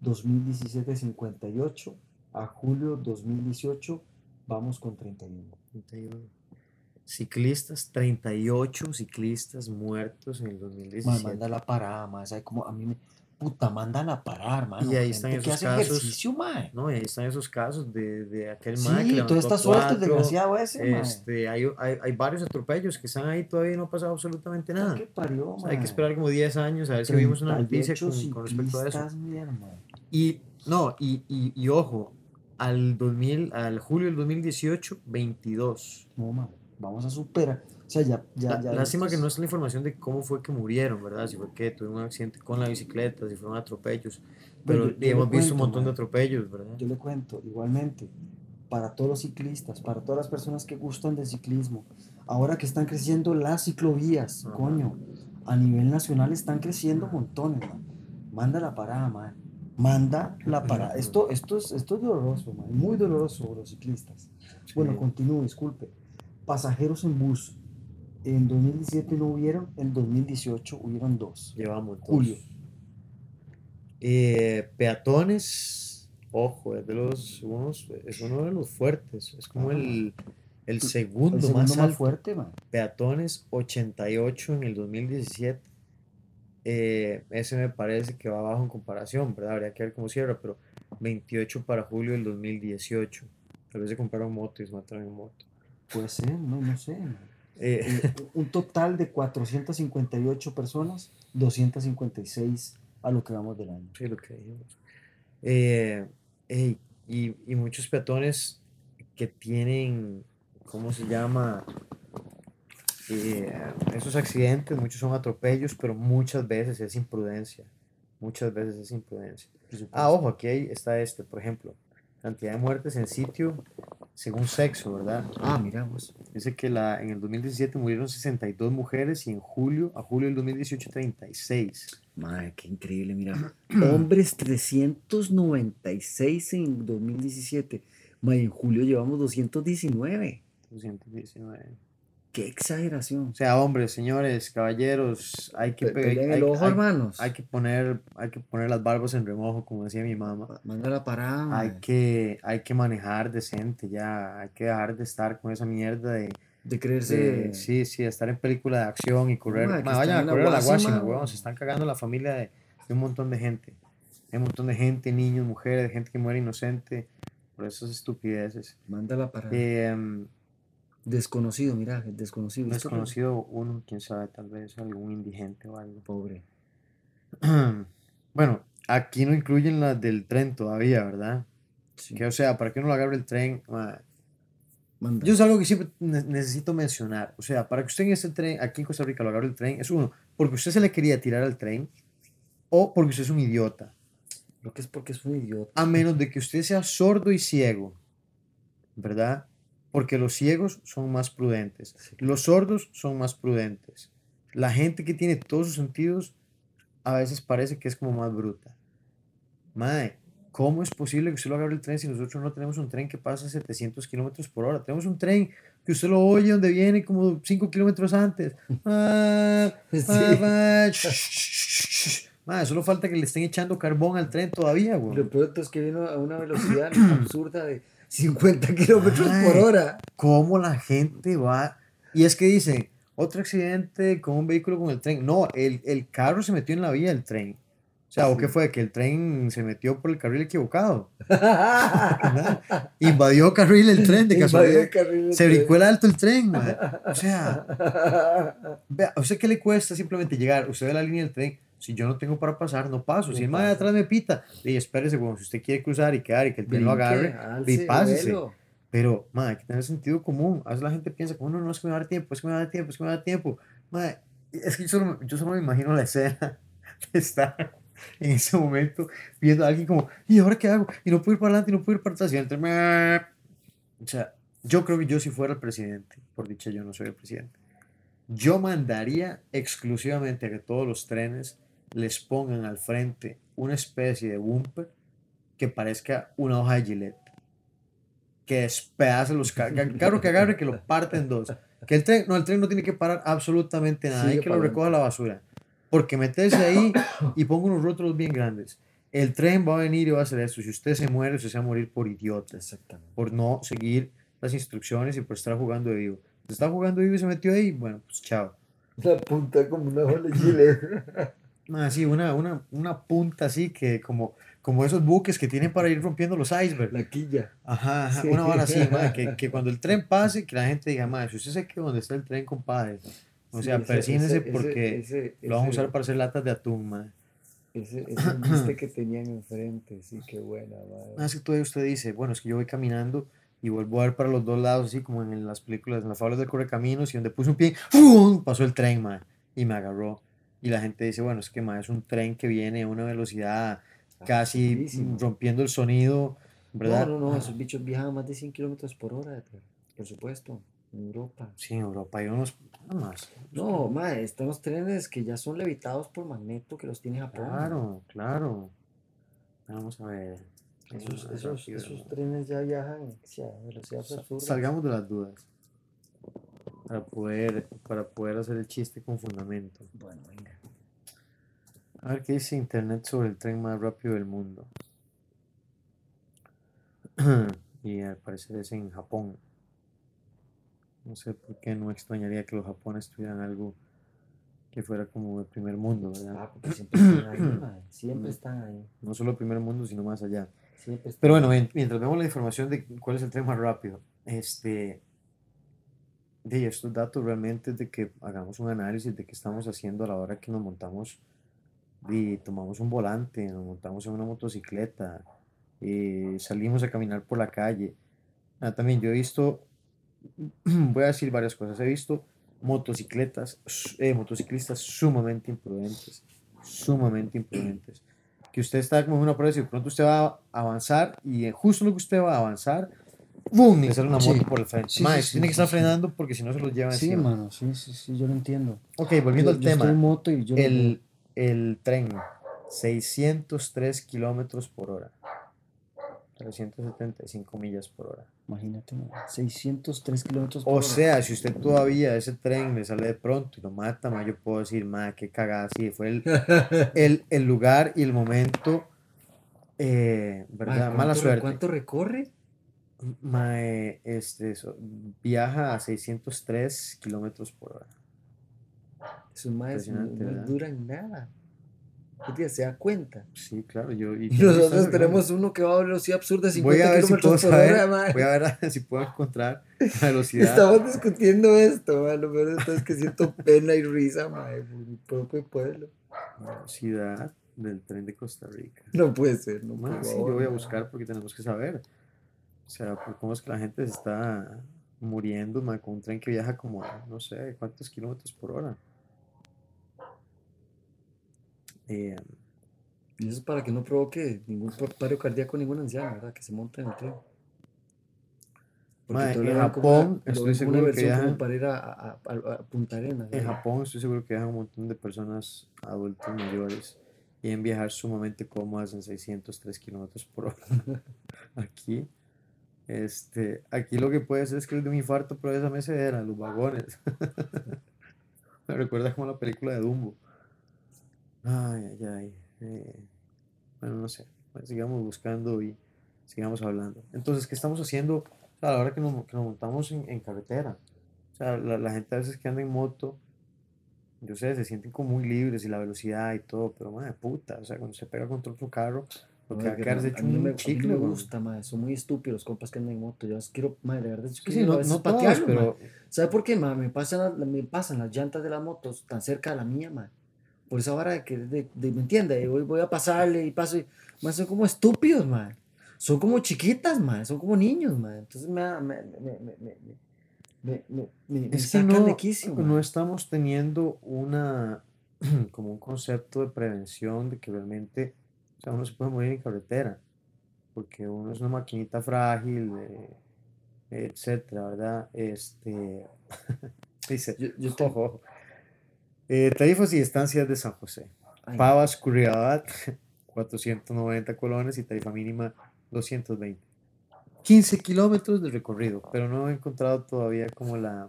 D: 2017 58, a julio 2018 vamos con 31.
A: 31. Ciclistas, 38 ciclistas muertos en el
D: Man,
A: 2017.
D: mándala a parar, man. ¿sabe cómo? A mí me... Puta, mándala a parar, man.
A: Y ahí están esos
D: hace
A: casos.
D: ejercicio.
A: No, y ahí están esos casos de, de aquel mae que
D: Sí, toda esta suerte, desgraciado ese.
A: Este, hay, hay, hay varios atropellos que están ahí todavía y no ha pasado absolutamente nada.
D: ¿Qué parió,
A: O sea, hay que esperar como 10 años a ver si vimos una noticia
D: 38
A: con, con respecto a eso. Y no, y, y, y ojo, al 2000, al julio del 2018, 22.
D: No, man. Vamos a superar. O sea, ya, ya, ya.
A: lástima que no está la información de cómo fue que murieron, ¿verdad? Si fue que tuvieron un accidente con la bicicleta, si fueron atropellos. Pero
D: Bueno, yo- yo
A: hemos visto un
D: cuento,
A: montón de
D: man.
A: atropellos, ¿verdad?
D: Yo le cuento, igualmente, para todos los ciclistas, para todas las personas que gustan del ciclismo, ahora que están creciendo las ciclovías,
A: Ajá.
D: coño, a nivel nacional están creciendo montones, man. Manda la parada, man. Manda la parada. Esto, esto, es, esto es doloroso, man. Muy doloroso para los ciclistas. Bueno,
A: Sí.
D: continúo, disculpe. Pasajeros en bus. En 2017 no hubieron, en 2018 hubieron dos.
A: Llevamos dos.
D: Julio.
A: Eh, peatones, ojo, es de los unos, es uno de los fuertes, es como el, el segundo,
D: El segundo
A: más
D: más,
A: alto.
D: fuerte, man.
A: Peatones 88 en el 2017. Eh, ese me parece que va abajo en comparación, ¿verdad? Habría que ver cómo cierra, pero 28 para julio del 2018. Tal vez se compraron moto y se mataron en moto.
D: Puede ser, no, no sé.
A: Eh,
D: Eh, un total de 458 personas, 256 a lo que vamos del año.
A: Sí, lo que dijimos. Eh, y, y muchos peatones que tienen, ¿cómo se llama? Esos accidentes, muchos son atropellos, pero muchas veces es imprudencia. Muchas veces es imprudencia. Ah, ojo, aquí está este, por ejemplo, cantidad de muertes en sitio según sexo, ¿verdad?
D: Ah, miramos.
A: Dice que la, en el 2017 murieron 62 mujeres y en julio, a julio del 2018, 36.
D: Madre, qué increíble, mira. Hombres 396 en 2017. Madre, en julio llevamos 219.
A: 219.
D: Qué exageración.
A: O sea, hombres, señores, caballeros, hay que,
D: Pe-
A: hay,
D: el ojo,
A: hay-
D: hermanos.
A: hay que poner, hay que poner las barbas en remojo, como decía mi mamá.
D: Manda la parada.
A: Hay que, hay que manejar decente ya, hay que dejar de estar con esa mierda de,
D: De creerse.
A: de- sí, sí, estar en película de acción y correr. Ma, vayan a correr a la
D: guásima,
A: weón, se están cagando la familia de, de un montón de gente. Hay un montón de gente, niños, mujeres, gente que muere inocente por esas estupideces.
D: Manda la parada.
A: Eh,
D: desconocido, mira, desconocido.
A: desconocido uno, quién sabe, tal vez algún indigente o algo.
D: Pobre.
A: Bueno, aquí no incluyen las del tren todavía, ¿verdad?
D: Sí.
A: Que o sea, para que uno lo agarre el tren, yo es algo que siempre ne- necesito mencionar. O sea, para que usted en ese tren, aquí en Costa Rica, lo agarre el tren, es uno, porque usted se le quería tirar al tren o porque usted es un idiota.
D: Lo que es porque es un idiota.
A: A menos de que usted sea sordo y ciego, ¿verdad? Porque los ciegos son más prudentes.
D: Sí.
A: Los sordos son más prudentes. La gente que tiene todos sus sentidos a veces parece que es como más bruta. Madre, ¿cómo es posible que usted lo agarre el tren si nosotros no tenemos un tren que pasa a 700 kilómetros por hora? Tenemos un tren que usted lo oye donde viene como 5 kilómetros antes. Ah,
D: Sí.
A: ah, ah, sh- sh. Madre, solo falta que le estén echando carbón al tren todavía, güey.
D: Lo peor es que vino a una velocidad absurda de 50 kilómetros por hora.
A: cómo la gente va. Y es que dicen, otro accidente con un vehículo con el tren. No, el, el carro se metió en la vía del tren. O sea, ¿o qué fue? Que el tren se metió por el carril equivocado. Invadió carril el tren de
D: Invadió
A: casualidad.
D: el carril
A: Se brincó el alto el tren, mae. O sea, vea, ¿a usted qué le cuesta simplemente llegar? Usted ve la línea del tren. Si yo no tengo para pasar, no paso. Si el mae de atrás me pita, y espérese, bueno, si usted quiere cruzar y quedar y que el tren lo agarre,
D: alce,
A: y pásese.
D: vuelo.
A: Pero, madre, hay que tener sentido común. A veces la gente piensa, como no, no, es que me va a dar tiempo, es que me va a dar tiempo, es que me va a dar tiempo. Madre, es que yo solo, yo solo me imagino la escena de estar en ese momento viendo a alguien como, ¿y ahora qué hago? Y no puedo ir para adelante, y no puedo ir para atrás. Y "Meh". O sea, yo creo que yo si fuera el presidente, por dicha yo no soy el presidente, yo mandaría exclusivamente a que todos los trenes les pongan al frente una especie de bumper que parezca una hoja de Gillette que despedace los carros, carro que agarre que lo parte en dos. Que el tren, no, el tren no tiene que parar absolutamente nada, hay
D: Sigue
A: que lo recoja la basura. Porque meterse ahí y ponga unos rótulos bien grandes. El tren va a venir y va a hacer eso. Si usted se muere, usted se va a morir por idiota,
D: Exactamente.
A: por no seguir las instrucciones y por estar jugando de vivo. Si está jugando de vivo y se metió ahí, bueno, pues chao.
D: La punta como una bola de chile.
A: Ah, sí, una, una, una punta así que como, como esos buques que tienen para ir rompiendo los icebergs.
D: La quilla.
A: Ajá, ajá,
D: Sí.
A: una vara así, que, que cuando el tren pase, que la gente diga, madre, si usted se queda donde está el tren, compadre, o sea,
D: Sí, ese-
A: persínese
D: ese-
A: porque
D: ese-
A: lo vamos a usar para hacer latas de atún, madre.
D: Ese, ese viste que tenían enfrente, sí, qué buena, madre.
A: Ah, que todavía usted dice, bueno, es que yo voy caminando y vuelvo a ver para los dos lados, así como en las películas, en las fábulas del correcaminos, y donde puse un pie, ¡fum! pasó el tren, madre, y me agarró. Y la gente dice, bueno, es que, madre, es un tren que viene a una velocidad casi rompiendo el sonido, ¿verdad?
D: No, no, no, esos bichos viajan más de 100 kilómetros por hora, por supuesto, en Europa.
A: Sí, en Europa hay unos, más.
D: No, madre, están los trenes que ya son levitados por magneto que los tiene Japón.
A: Claro, claro. Vamos a ver.
D: Esos, esos, esos
A: ¿no?
D: trenes ya viajan a velocidades
A: Sa-
D: absurdas.
A: Salgamos de las dudas. Para poder, para poder hacer el chiste con fundamento.
D: Bueno, venga.
A: A ver qué dice internet sobre el tren más rápido del mundo. y al parecer es en Japón. No sé por qué no extrañaría que los japoneses tuvieran algo que fuera como el primer mundo, ¿verdad?
D: Ah, porque siempre están ahí, Siempre están ahí.
A: No solo el primer mundo, sino más allá.
D: Siempre
A: Pero bueno, mien- mientras vemos la información de cuál es el tren más rápido, este, de estos datos realmente es de que hagamos un análisis de qué estamos haciendo a la hora que nos montamos y tomamos un volante, nos montamos en una motocicleta, y salimos a caminar por la calle. Ah, también yo he visto, voy a decir varias cosas, he visto motocicletas, eh, motociclistas sumamente imprudentes, sumamente imprudentes que usted está como en una prueba y de pronto usted va a avanzar y eh, justo lo que usted va a avanzar,
D: ¡Bum!
A: Le sale una
D: Sí.
A: moto por el frente.
D: Sí, sí, sí,
A: tiene que
D: sí,
A: estar
D: sí.
A: frenando porque si no se los lleva
D: Sí,
A: encima.
D: mano, sí, sí, sí, yo lo entiendo.
A: Ok, volviendo
D: Yo-
A: al
D: yo
A: tema.
D: moto y yo
A: El, el tren, 603 kilómetros por hora. 375 millas por hora.
D: Imagínate, man, 603 kilómetros por
A: O
D: hora.
A: sea, si usted todavía ese tren le sale de pronto y lo mata, ma, yo puedo decir, ma, qué cagada, sí, fue el, el, el lugar y el momento, eh, ¿verdad? Mala
B: ¿cuánto-
A: suerte.
B: ¿Cuánto recorre?
A: Ma, eh, este, viaja a 603 kilómetros por hora.
B: Eso más no, no
A: ¿verdad?
B: dura nada. Usted se da cuenta.
A: Sí, claro, yo... Y
B: nosotros tenemos uno que va a velocidad absurda, de
A: Voy
B: 50
A: a ver si puedo
B: kilómetros por hora,
A: saber,
B: mae.
A: voy a ver si puedo encontrar la velocidad.
B: Estamos discutiendo esto, mae. Lo peor es que siento pena y risa, mae, por mi propio pueblo.
A: la velocidad del tren de Costa Rica.
B: No puede ser, no
A: Ma,
B: por
A: sí, yo voy a buscar porque tenemos que saber. O sea, cómo es que la gente se está muriendo con un tren que viaja como, a, no sé, cuántos kilómetros por hora. Eh,
B: Y eso es para que no provoque ningún paro cardíaco ningún anciano, ¿verdad? Que se monte en el tren. Todo
A: en
B: una-
A: Japón, estoy seguro que viajan-
B: para ir a, a- a- Punta Arenas.
A: en. Japón estoy seguro que viajan un montón de personas adultas mayores y en viajar sumamente cómodas en 603 kilómetros por hora. Aquí, este, aquí lo que puede ser es que dé un infarto, pero esa mecedera, los vagones. Me recuerda como la película de Dumbo. Ay, ay, ay. eh, bueno, no sé. Sigamos buscando y sigamos hablando. Entonces, ¿qué estamos haciendo o sea, a la hora que nos, que nos montamos en, en carretera? O sea, la, la gente a veces que anda en moto, yo sé, se sienten como muy libres y la velocidad y todo, pero madre puta, o sea, cuando se pega contra otro carro, lo que va a quedar hecho un
B: me, a mí no
A: chicle,
B: me gusta, mae. Son muy estúpidos los compas que andan en moto. Yo quiero, mae, de verdad, yo quiero
A: sí, no, no
B: mae.
A: pero
B: ¿Sabe por qué, mae? Me pasan, me pasan las llantas de las motos tan cerca de la mía, mae. Por esa vara de que, de, de- ¿me entiende? Voy, voy a pasarle y paso y, mae, son como estúpidos, mae. Son como chiquitas, mae. Son como niños, mae. Entonces me, da- me, me, me, me, me, me, me, me- me
A: es que no,
B: de quicio,
A: no estamos teniendo una, como un concepto de prevención de que realmente, o sea, uno se puede morir en carretera, porque uno es una maquinita frágil, eh, etcétera, ¿verdad? Este, dice,
B: Yo- yo
A: eh, tarifas y estancias de San José. Pavas, Curriabat, 490 colones y tarifa mínima 220. 15 kilómetros de recorrido, pero no he encontrado todavía como la,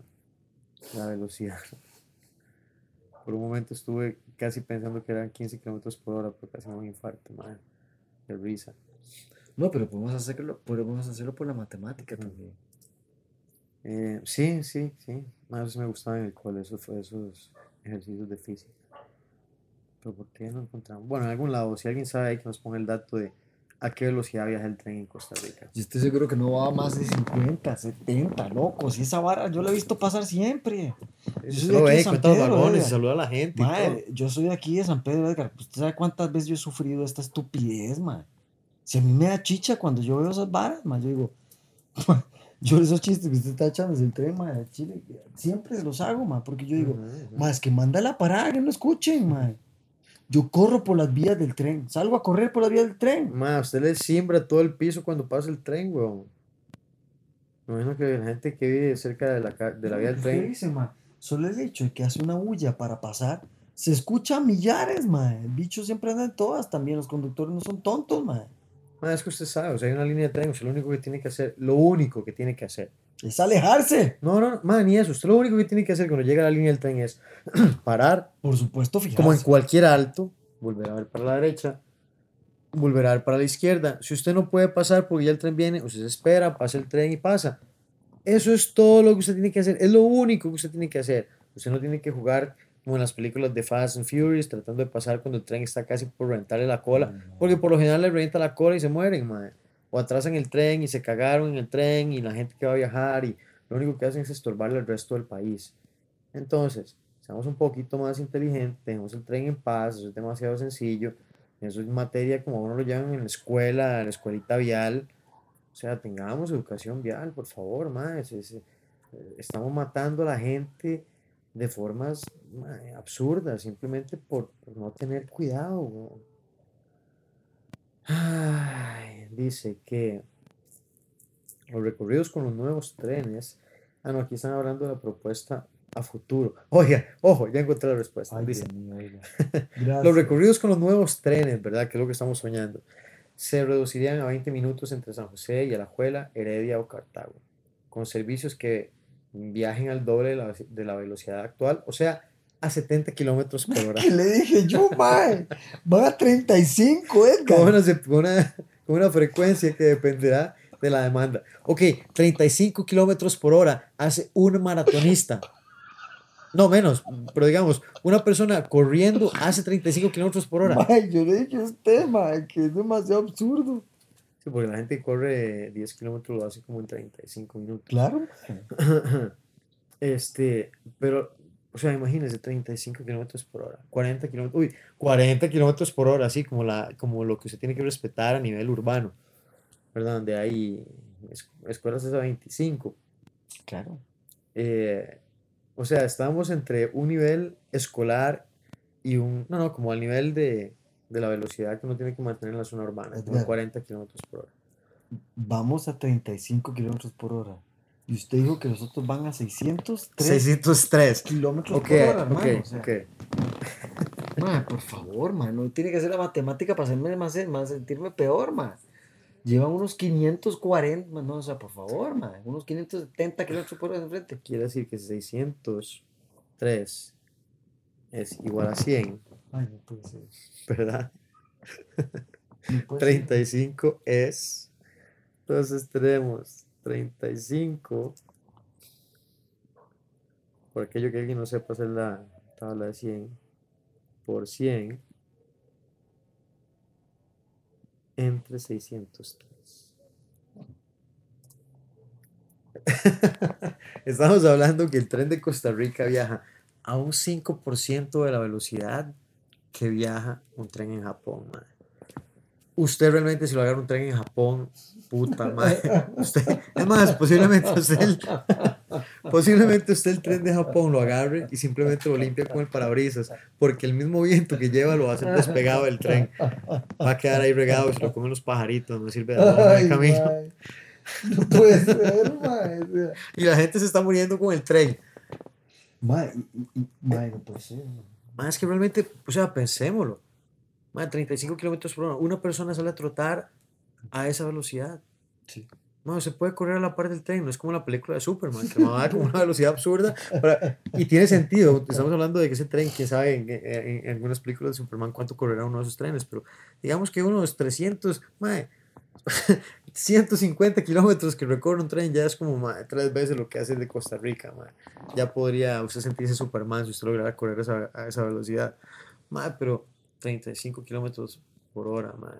A: la velocidad. Por un momento estuve casi pensando que eran 15 kilómetros por hora, pero casi me un infarto, madre. De risa.
B: No, pero podemos hacerlo, podemos hacerlo por la matemática también.
A: Eh, sí, sí, sí. Más me gustaban en el cole esos, esos ejercicios de física. Pero ¿por qué no encontramos? Bueno, en algún lado, si alguien sabe ahí que nos ponga el dato de a qué velocidad viaja el tren en Costa Rica.
D: Yo estoy seguro que no va a más de 50, 70, locos. Y esa vara yo la he visto pasar siempre.
A: Yo
D: soy de aquí de San Pedro, oiga.
A: saluda a la gente. y.
D: Madre, yo soy de aquí de San Pedro, Edgar. ¿Usted sabe cuántas veces yo he sufrido esta estupidez, man? Si a mí me da chicha cuando yo veo esas varas, man, yo digo, yo esos chistes que usted está echando desde el tren, man, de Chile, siempre los hago, man, porque yo digo, más que manda la parada, que no escuchen, man. Yo corro por las vías del tren, salgo a correr por las vías del tren.
A: Ma, usted le siembra todo el piso cuando pasa el tren, weón. Me imagino que la gente que vive cerca de la, de la vía del
D: ¿Qué
A: tren.
D: dice, man? Solo el hecho de que hace una bulla para pasar, se escucha a millares, man. El bicho siempre anda en todas también, los conductores no son tontos, man.
A: Ma, es que usted sabe, o sea, hay una línea de tren, usted lo único que tiene que hacer, lo único que tiene que hacer.
D: Es alejarse.
A: No, no, ma, ni eso. Usted lo único que tiene que hacer cuando llega a la línea del tren es parar,
D: Por supuesto, fijarse.
A: como en cualquier alto, volver a ver para la derecha, volver a ver para la izquierda. Si usted no puede pasar porque ya el tren viene, usted se espera, pasa el tren y pasa. Eso es todo lo que usted tiene que hacer. Es lo único que usted tiene que hacer. Usted no tiene que jugar como en las películas de Fast and Furious, tratando de pasar cuando el tren está casi por reventarle la cola. Porque por lo general le revienta la cola y se mueren, madre. O atrasan el tren y se cagaron en el tren y la gente que va a viajar y lo único que hacen es estorbarle al resto del país. Entonces, seamos un poquito más inteligentes, dejemos el tren en paz, eso es demasiado sencillo. Eso es materia como uno lo llaman en la escuela, en la escuelita vial. O sea, tengamos educación vial, por favor, madre. eh, estamos matando a la gente de formas mae, absurdas, simplemente por, por no tener cuidado. weón. Ay, dice que Los recorridos con los nuevos trenes. Ah, no, aquí están hablando de la propuesta a futuro. Oiga, ojo, ya encontré la respuesta.
D: Ay,
A: Dice,
D: Dios mío, oiga.
A: los recorridos con los nuevos trenes, ¿verdad? Que es lo que estamos soñando. Se reducirían a 20 minutos entre San José y Alajuela, Heredia o Cartago, con servicios que viajen al doble de la, de la velocidad actual, o sea, a 70 kilómetros por hora.
D: ¿Qué le dije yo, mae? Van a 35,
A: con
D: Edgar.
A: una, con una, con una frecuencia que dependerá de la demanda. Ok, 35 kilómetros por hora hace un maratonista. No menos, pero digamos, una persona corriendo hace 35 kilómetros por hora.
D: Mae, yo le dije a usted, mae, que es demasiado absurdo.
A: Sí, porque la gente corre 10 kilómetros lo hace como en 35 minutos.
D: Claro.
A: Este, pero, o sea, imagínense, 35 kilómetros por hora, 40 kilómetros, uy, 40 kilómetros por hora, así como, la, como lo que usted tiene que respetar a nivel urbano, ¿verdad? Donde hay es- escuelas es a 25.
D: Claro.
A: Eh, o sea, estamos entre un nivel escolar y un, no, no, como al nivel de, de la velocidad que uno tiene que mantener en la zona urbana, como
D: Edgar.
A: 40 kilómetros por hora.
D: Vamos a 35 kilómetros por hora. Y usted dijo que los otros van a 603
A: 603.
D: kilómetros por hora,
A: ok,
D: hermano. o sea,
A: ok.
D: mae, por favor, man, no tiene que hacer la matemática para hacerme más, más sentirme peor, man. Llevan unos 540, man, no, o sea, por favor, man, unos 570 kilómetros por hora de frente.
A: Quiere decir que 603 es igual a 100,
D: Ay, no puede ser.
A: ¿verdad?
D: No puede ser.
A: 35 es, entonces tenemos 35, por aquello que alguien no sepa hacer la tabla de 100, por 100, entre 603. Estamos hablando que el tren de Costa Rica viaja a un 5% de la velocidad que viaja un tren en Japón, mae. Usted realmente si lo agarra un tren en Japón, puta madre. Usted, es más, posiblemente usted, el, posiblemente usted el tren de Japón lo agarre y simplemente lo limpia con el parabrisas, porque el mismo viento que lleva lo hace despegado del tren. Va a quedar ahí regado y se lo comen los pajaritos, no sirve de nada el camino.
D: No puede ser, sea.
A: Y la gente se está muriendo con el tren.
D: Y- mae, no puede ser. mae.
A: Más es que realmente, o sea, pensémoslo. Más 35 kilómetros por hora. Una persona sale a trotar a esa velocidad.
D: Sí.
A: No, se puede correr a la par del tren. No es como la película de Superman, que va con una velocidad absurda. para- y tiene sentido. Estamos hablando de que ese tren, quién sabe en, en- en algunas películas de Superman cuánto correrá uno de esos trenes. Pero digamos que unos 300, mae, 150 kilómetros que recorre un tren ya es como tres veces lo que hace el de Costa Rica. mae. Ya podría usted sentirse Superman si usted lograra correr a esa, a esa velocidad. Mae, pero 35 kilómetros por hora, mae.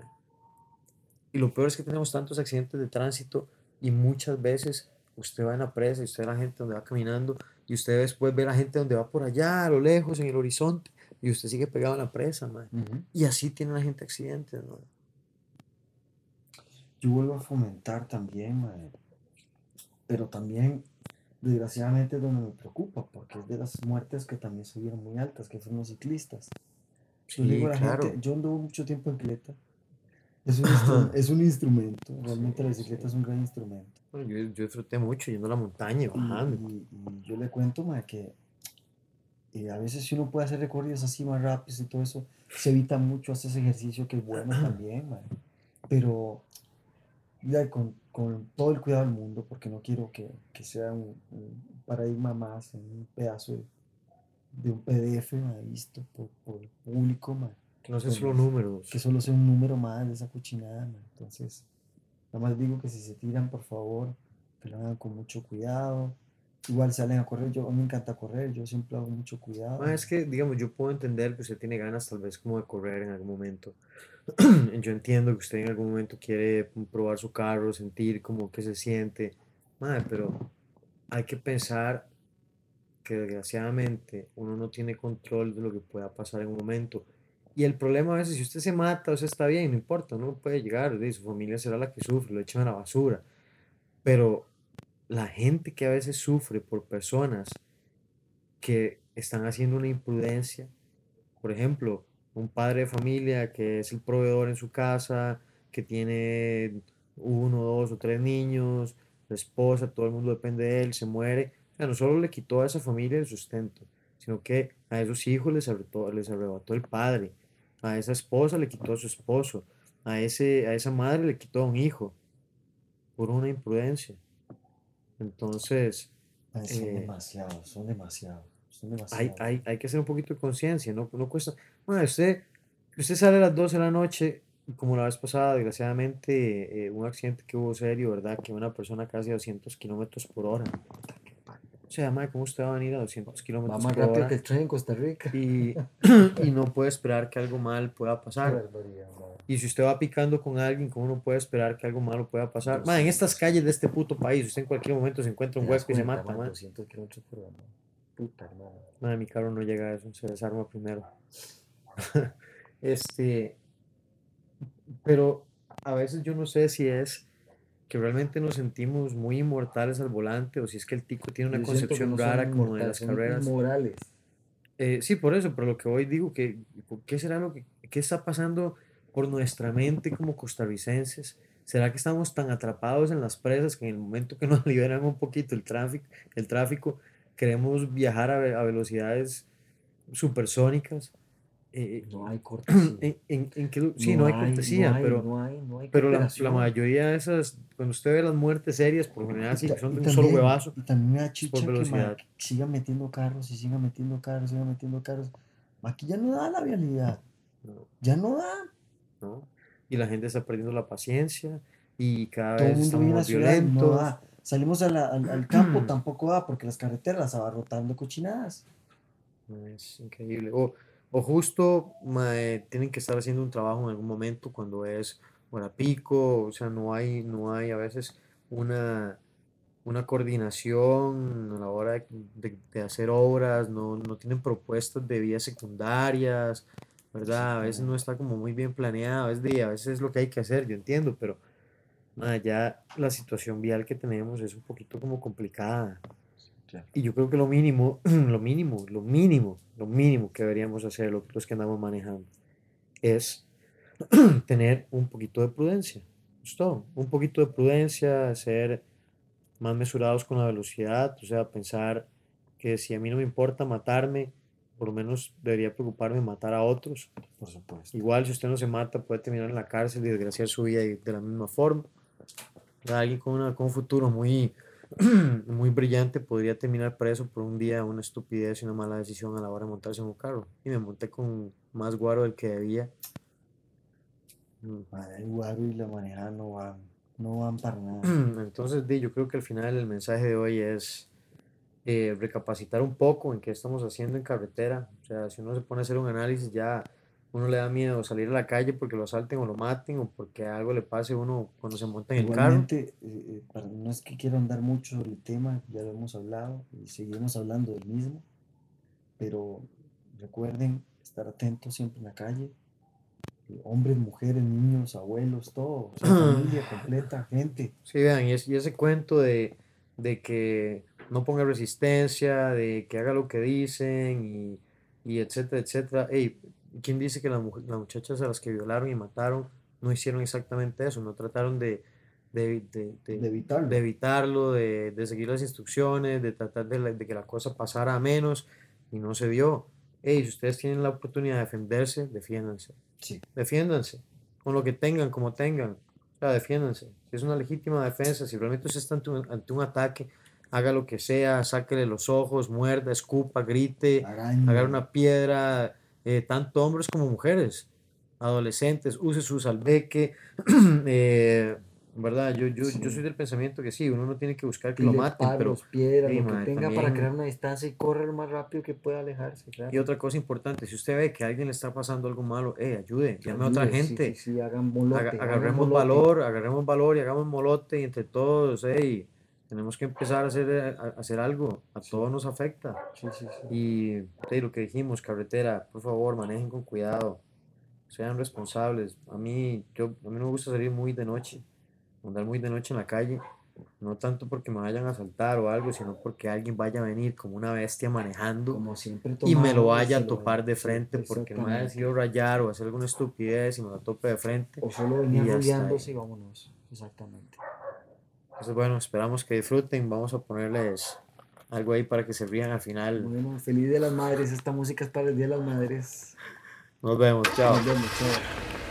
A: Y lo peor es que tenemos tantos accidentes de tránsito y muchas veces usted va en la presa y usted ve a la gente donde va caminando y usted después ve a la gente donde va por allá, a lo lejos, en el horizonte, y usted sigue pegado en la presa.
D: Ujú.
A: Y así tiene la gente accidentes, ¿no?
D: Yo vuelvo a fomentar también, mae. Pero también, desgraciadamente, es donde me preocupa, porque es de las muertes que también subieron muy altas, que son los ciclistas. Yo
A: Sí,
D: digo a la
A: claro.
D: gente, yo anduve mucho tiempo en bicicleta. Es un, es un instrumento, realmente la bicicleta es un gran instrumento.
A: Bueno, yo, yo disfruté mucho yendo a la montaña, y
D: Y,
A: bajando.
D: y- y yo le cuento, mae, que eh, a veces si uno puede hacer recorridos así más rápidos y todo eso, se evita mucho hacer ese ejercicio que es bueno también, mae. Pero ya con, con todo el cuidado del mundo, porque no quiero que, que sea un, un paradigma más un pedazo de, de un PDF mae, visto por, por el público, mae,
A: Que no sean solo números.
D: que solo sea un número más de esa cochinada. mae. Entonces, nada más digo que si se tiran, por favor, que lo hagan con mucho cuidado. Igual salen a correr, yo a mí me encanta correr, yo siempre hago mucho cuidado.
A: Ah, es que, digamos, yo puedo entender que usted tiene ganas tal vez como de correr en algún momento. Yo entiendo que usted en algún momento quiere probar su carro, sentir como que se siente. Madre, pero hay que pensar que desgraciadamente uno no tiene control de lo que pueda pasar en un momento. Y el problema a veces, si usted se mata, o sea, está bien, no importa, no puede llegar, su familia será la que sufre, lo echan a la basura. Pero la gente que a veces sufre por personas que están haciendo una imprudencia, por ejemplo, un padre de familia que es el proveedor en su casa, que tiene uno, dos o tres niños, la esposa, todo el mundo depende de él, se muere. O no solo le quitó a esa familia el sustento, sino que a esos hijos les arrebató, les arrebató el padre, a esa esposa le quitó a su esposo, a, ese, a esa madre le quitó a un hijo por una imprudencia. Entonces,
D: Ay, son
A: eh,
D: demasiados, son demasiados. Son
A: hay,
D: demasiados.
A: hay, hay que hacer un poquito de conciencia, no, no cuesta. Bueno, usted, usted sale a las 12 de la noche, como la vez pasada, desgraciadamente, eh, un accidente que hubo serio, ¿verdad? Que una persona casi a 200 kilómetros por hora. O sea, madre, ¿cómo usted va a venir a 200
D: Va
A: kilómetros
D: más
A: por
D: rápido
A: hora?
D: que el tren en Costa Rica.
A: Y, y no puede esperar que algo mal pueda pasar.
D: madre.
A: Y si usted va picando con alguien, ¿cómo no puede esperar que algo malo pueda pasar? Ma, en estas calles de este puto país, usted en cualquier momento se encuentra un
D: ¿Te das
A: hueco y se mata,
D: man?
A: ma.
D: 200 kilómetros por hora, man. Puta, hermano.
A: Madre, mi carro no llega a eso, se desarma primero. este, pero a veces yo no sé si es que realmente nos sentimos muy inmortales al volante o si es que el tico tiene una
D: Yo
A: concepción
D: no
A: rara como de las carreras.
D: Morales.
A: Eh, sí, por eso, pero lo que hoy digo, que, ¿qué será lo que qué está pasando por nuestra mente como costarricenses? ¿Será que estamos tan atrapados en las presas que en el momento que nos liberan un poquito el tráfico, el tráfico queremos viajar a, a velocidades supersónicas? Eh,
D: No hay cortesía.
A: en, en- en lu- sí, no, hay cortesía,
D: no hay-
A: pero,
D: no hay- no hay
A: pero la, la mayoría de esas, cuando usted ve las muertes serias, por lo general sí, que son de un solo huevazo.
D: Y también me da chicha que, ma,
A: velocidad.
D: que sigan metiendo carros y sigan metiendo carros, sigan metiendo carros. Aquí ya no da la vialidad.
A: ¿no?
D: Ya no da.
A: ¿no? Y la gente está perdiendo la paciencia y cada
D: Todo el
A: vez estamos
D: no
A: violentos.
D: da. Salimos a la- al, al campo, tampoco da, porque las carreteras las abarrotan de cochinadas.
A: Es increíble. O, o justo mae, tienen que estar haciendo un trabajo en algún momento cuando es hora pico, o sea, no hay, no hay a veces una, una coordinación a la hora de, de- de hacer obras, no, no tienen propuestas de vías secundarias, ¿verdad? A veces no está como muy bien planeado, a veces, de- a veces es lo que hay que hacer, yo entiendo, pero mae, ya la situación vial que tenemos es un poquito como complicada. Y yo creo que lo mínimo, lo mínimo, lo mínimo, lo mínimo que deberíamos hacer lo- los que andamos manejando es tener un poquito de prudencia. Todo. Un poquito de prudencia, ser más mesurados con la velocidad, o sea, pensar que si a mí no me importa matarme, por lo menos debería preocuparme matar a otros.
D: Por supuesto.
A: Igual si usted no se mata puede terminar en la cárcel y desgraciar su vida de la misma forma. Alguien con, una- con un futuro muy, muy brillante podría terminar preso por un día, una estupidez y una mala decisión a la hora de montarse en un carro. Y me monté con más guaro del que debía.
D: Madre, el guaro y la manejada no van. No van para nada.
A: Entonces, di, yo creo que al final el mensaje de hoy es eh, recapacitar un poco en qué estamos haciendo en carretera. O sea, si uno se pone a hacer un análisis, ya uno le da miedo salir a la calle porque lo asalten o lo maten o porque algo le pase a uno cuando se monta en el carro.
D: Igualmente, eh, eh, no es que quiero andar mucho sobre el tema, ya lo hemos hablado y seguiremos hablando del mismo, pero recuerden estar atentos siempre en la calle, eh, hombres, mujeres, niños, abuelos, todo, o sea, familia completa, gente.
A: Sí, vean, y, es- y ese cuento de, de que no ponga resistencia, de que haga lo que dicen y, y etcétera, etcétera. Ey, ¿quién dice que las, muchachas a las que violaron y mataron no hicieron exactamente eso? No trataron de, de, de- de-
D: De evitarlo.
A: de evitarlo, de, seguir las instrucciones, de tratar de, la- de que la cosa pasara a menos y no se dio. Ey, si ustedes tienen la oportunidad de defenderse, defiéndanse
D: Sí,
A: defiéndanse, con lo que tengan, como tengan, o sea, defiéndanse. Si es una legítima defensa, si realmente usted está ante un, ante un ataque, haga lo que sea, sáquele los ojos, muerda, escupa, grite, agarre una piedra, eh, tanto hombres como mujeres, adolescentes, use su salveque, eh, ¿verdad? Yo, yo, yo soy del pensamiento que sí, uno no tiene que buscar que lo maten, pero...
D: piedras,
A: Sí,
D: lo que
A: mae,
D: tenga para
A: también-
D: crear una distancia y correr lo más rápido que pueda alejarse, claro.
A: Y otra cosa importante, si usted ve que a alguien le está pasando algo malo, eh, ayude, llame a otra
D: sí,
A: gente.
D: Sí, sí, hagan molote,
A: Aga-
D: hagan
A: agarremos
D: molote.
A: valor, agarremos valor y hagamos molote y entre todos, ey, tenemos que empezar a hacer, eh, a, hacer algo, a todos nos afecta.
D: Sí, sí, sí.
A: Y lo que dijimos, carretera, por favor, manejen con cuidado, sean responsables. A mí, yo, a mí no me gusta salir muy de noche, andar muy de noche en la calle, no tanto porque me vayan a asaltar o algo, sino porque alguien vaya a venir como una bestia manejando
D: Como siempre
A: y me lo vaya a
D: lo-
A: topar de
D: sí,
A: frente porque me
D: exactamente.
A: decidido rayar o hacer alguna estupidez y me la tope de frente.
D: O solo venía rodeándose y vámonos. Exactamente.
A: Entonces, bueno, esperamos que disfruten. Vamos a ponerles algo ahí para que se rían al final.
D: Bueno, feliz Día de las Madres. Esta música es para el Día de las Madres.
A: Nos vemos, chao.
D: Nos vemos, chao.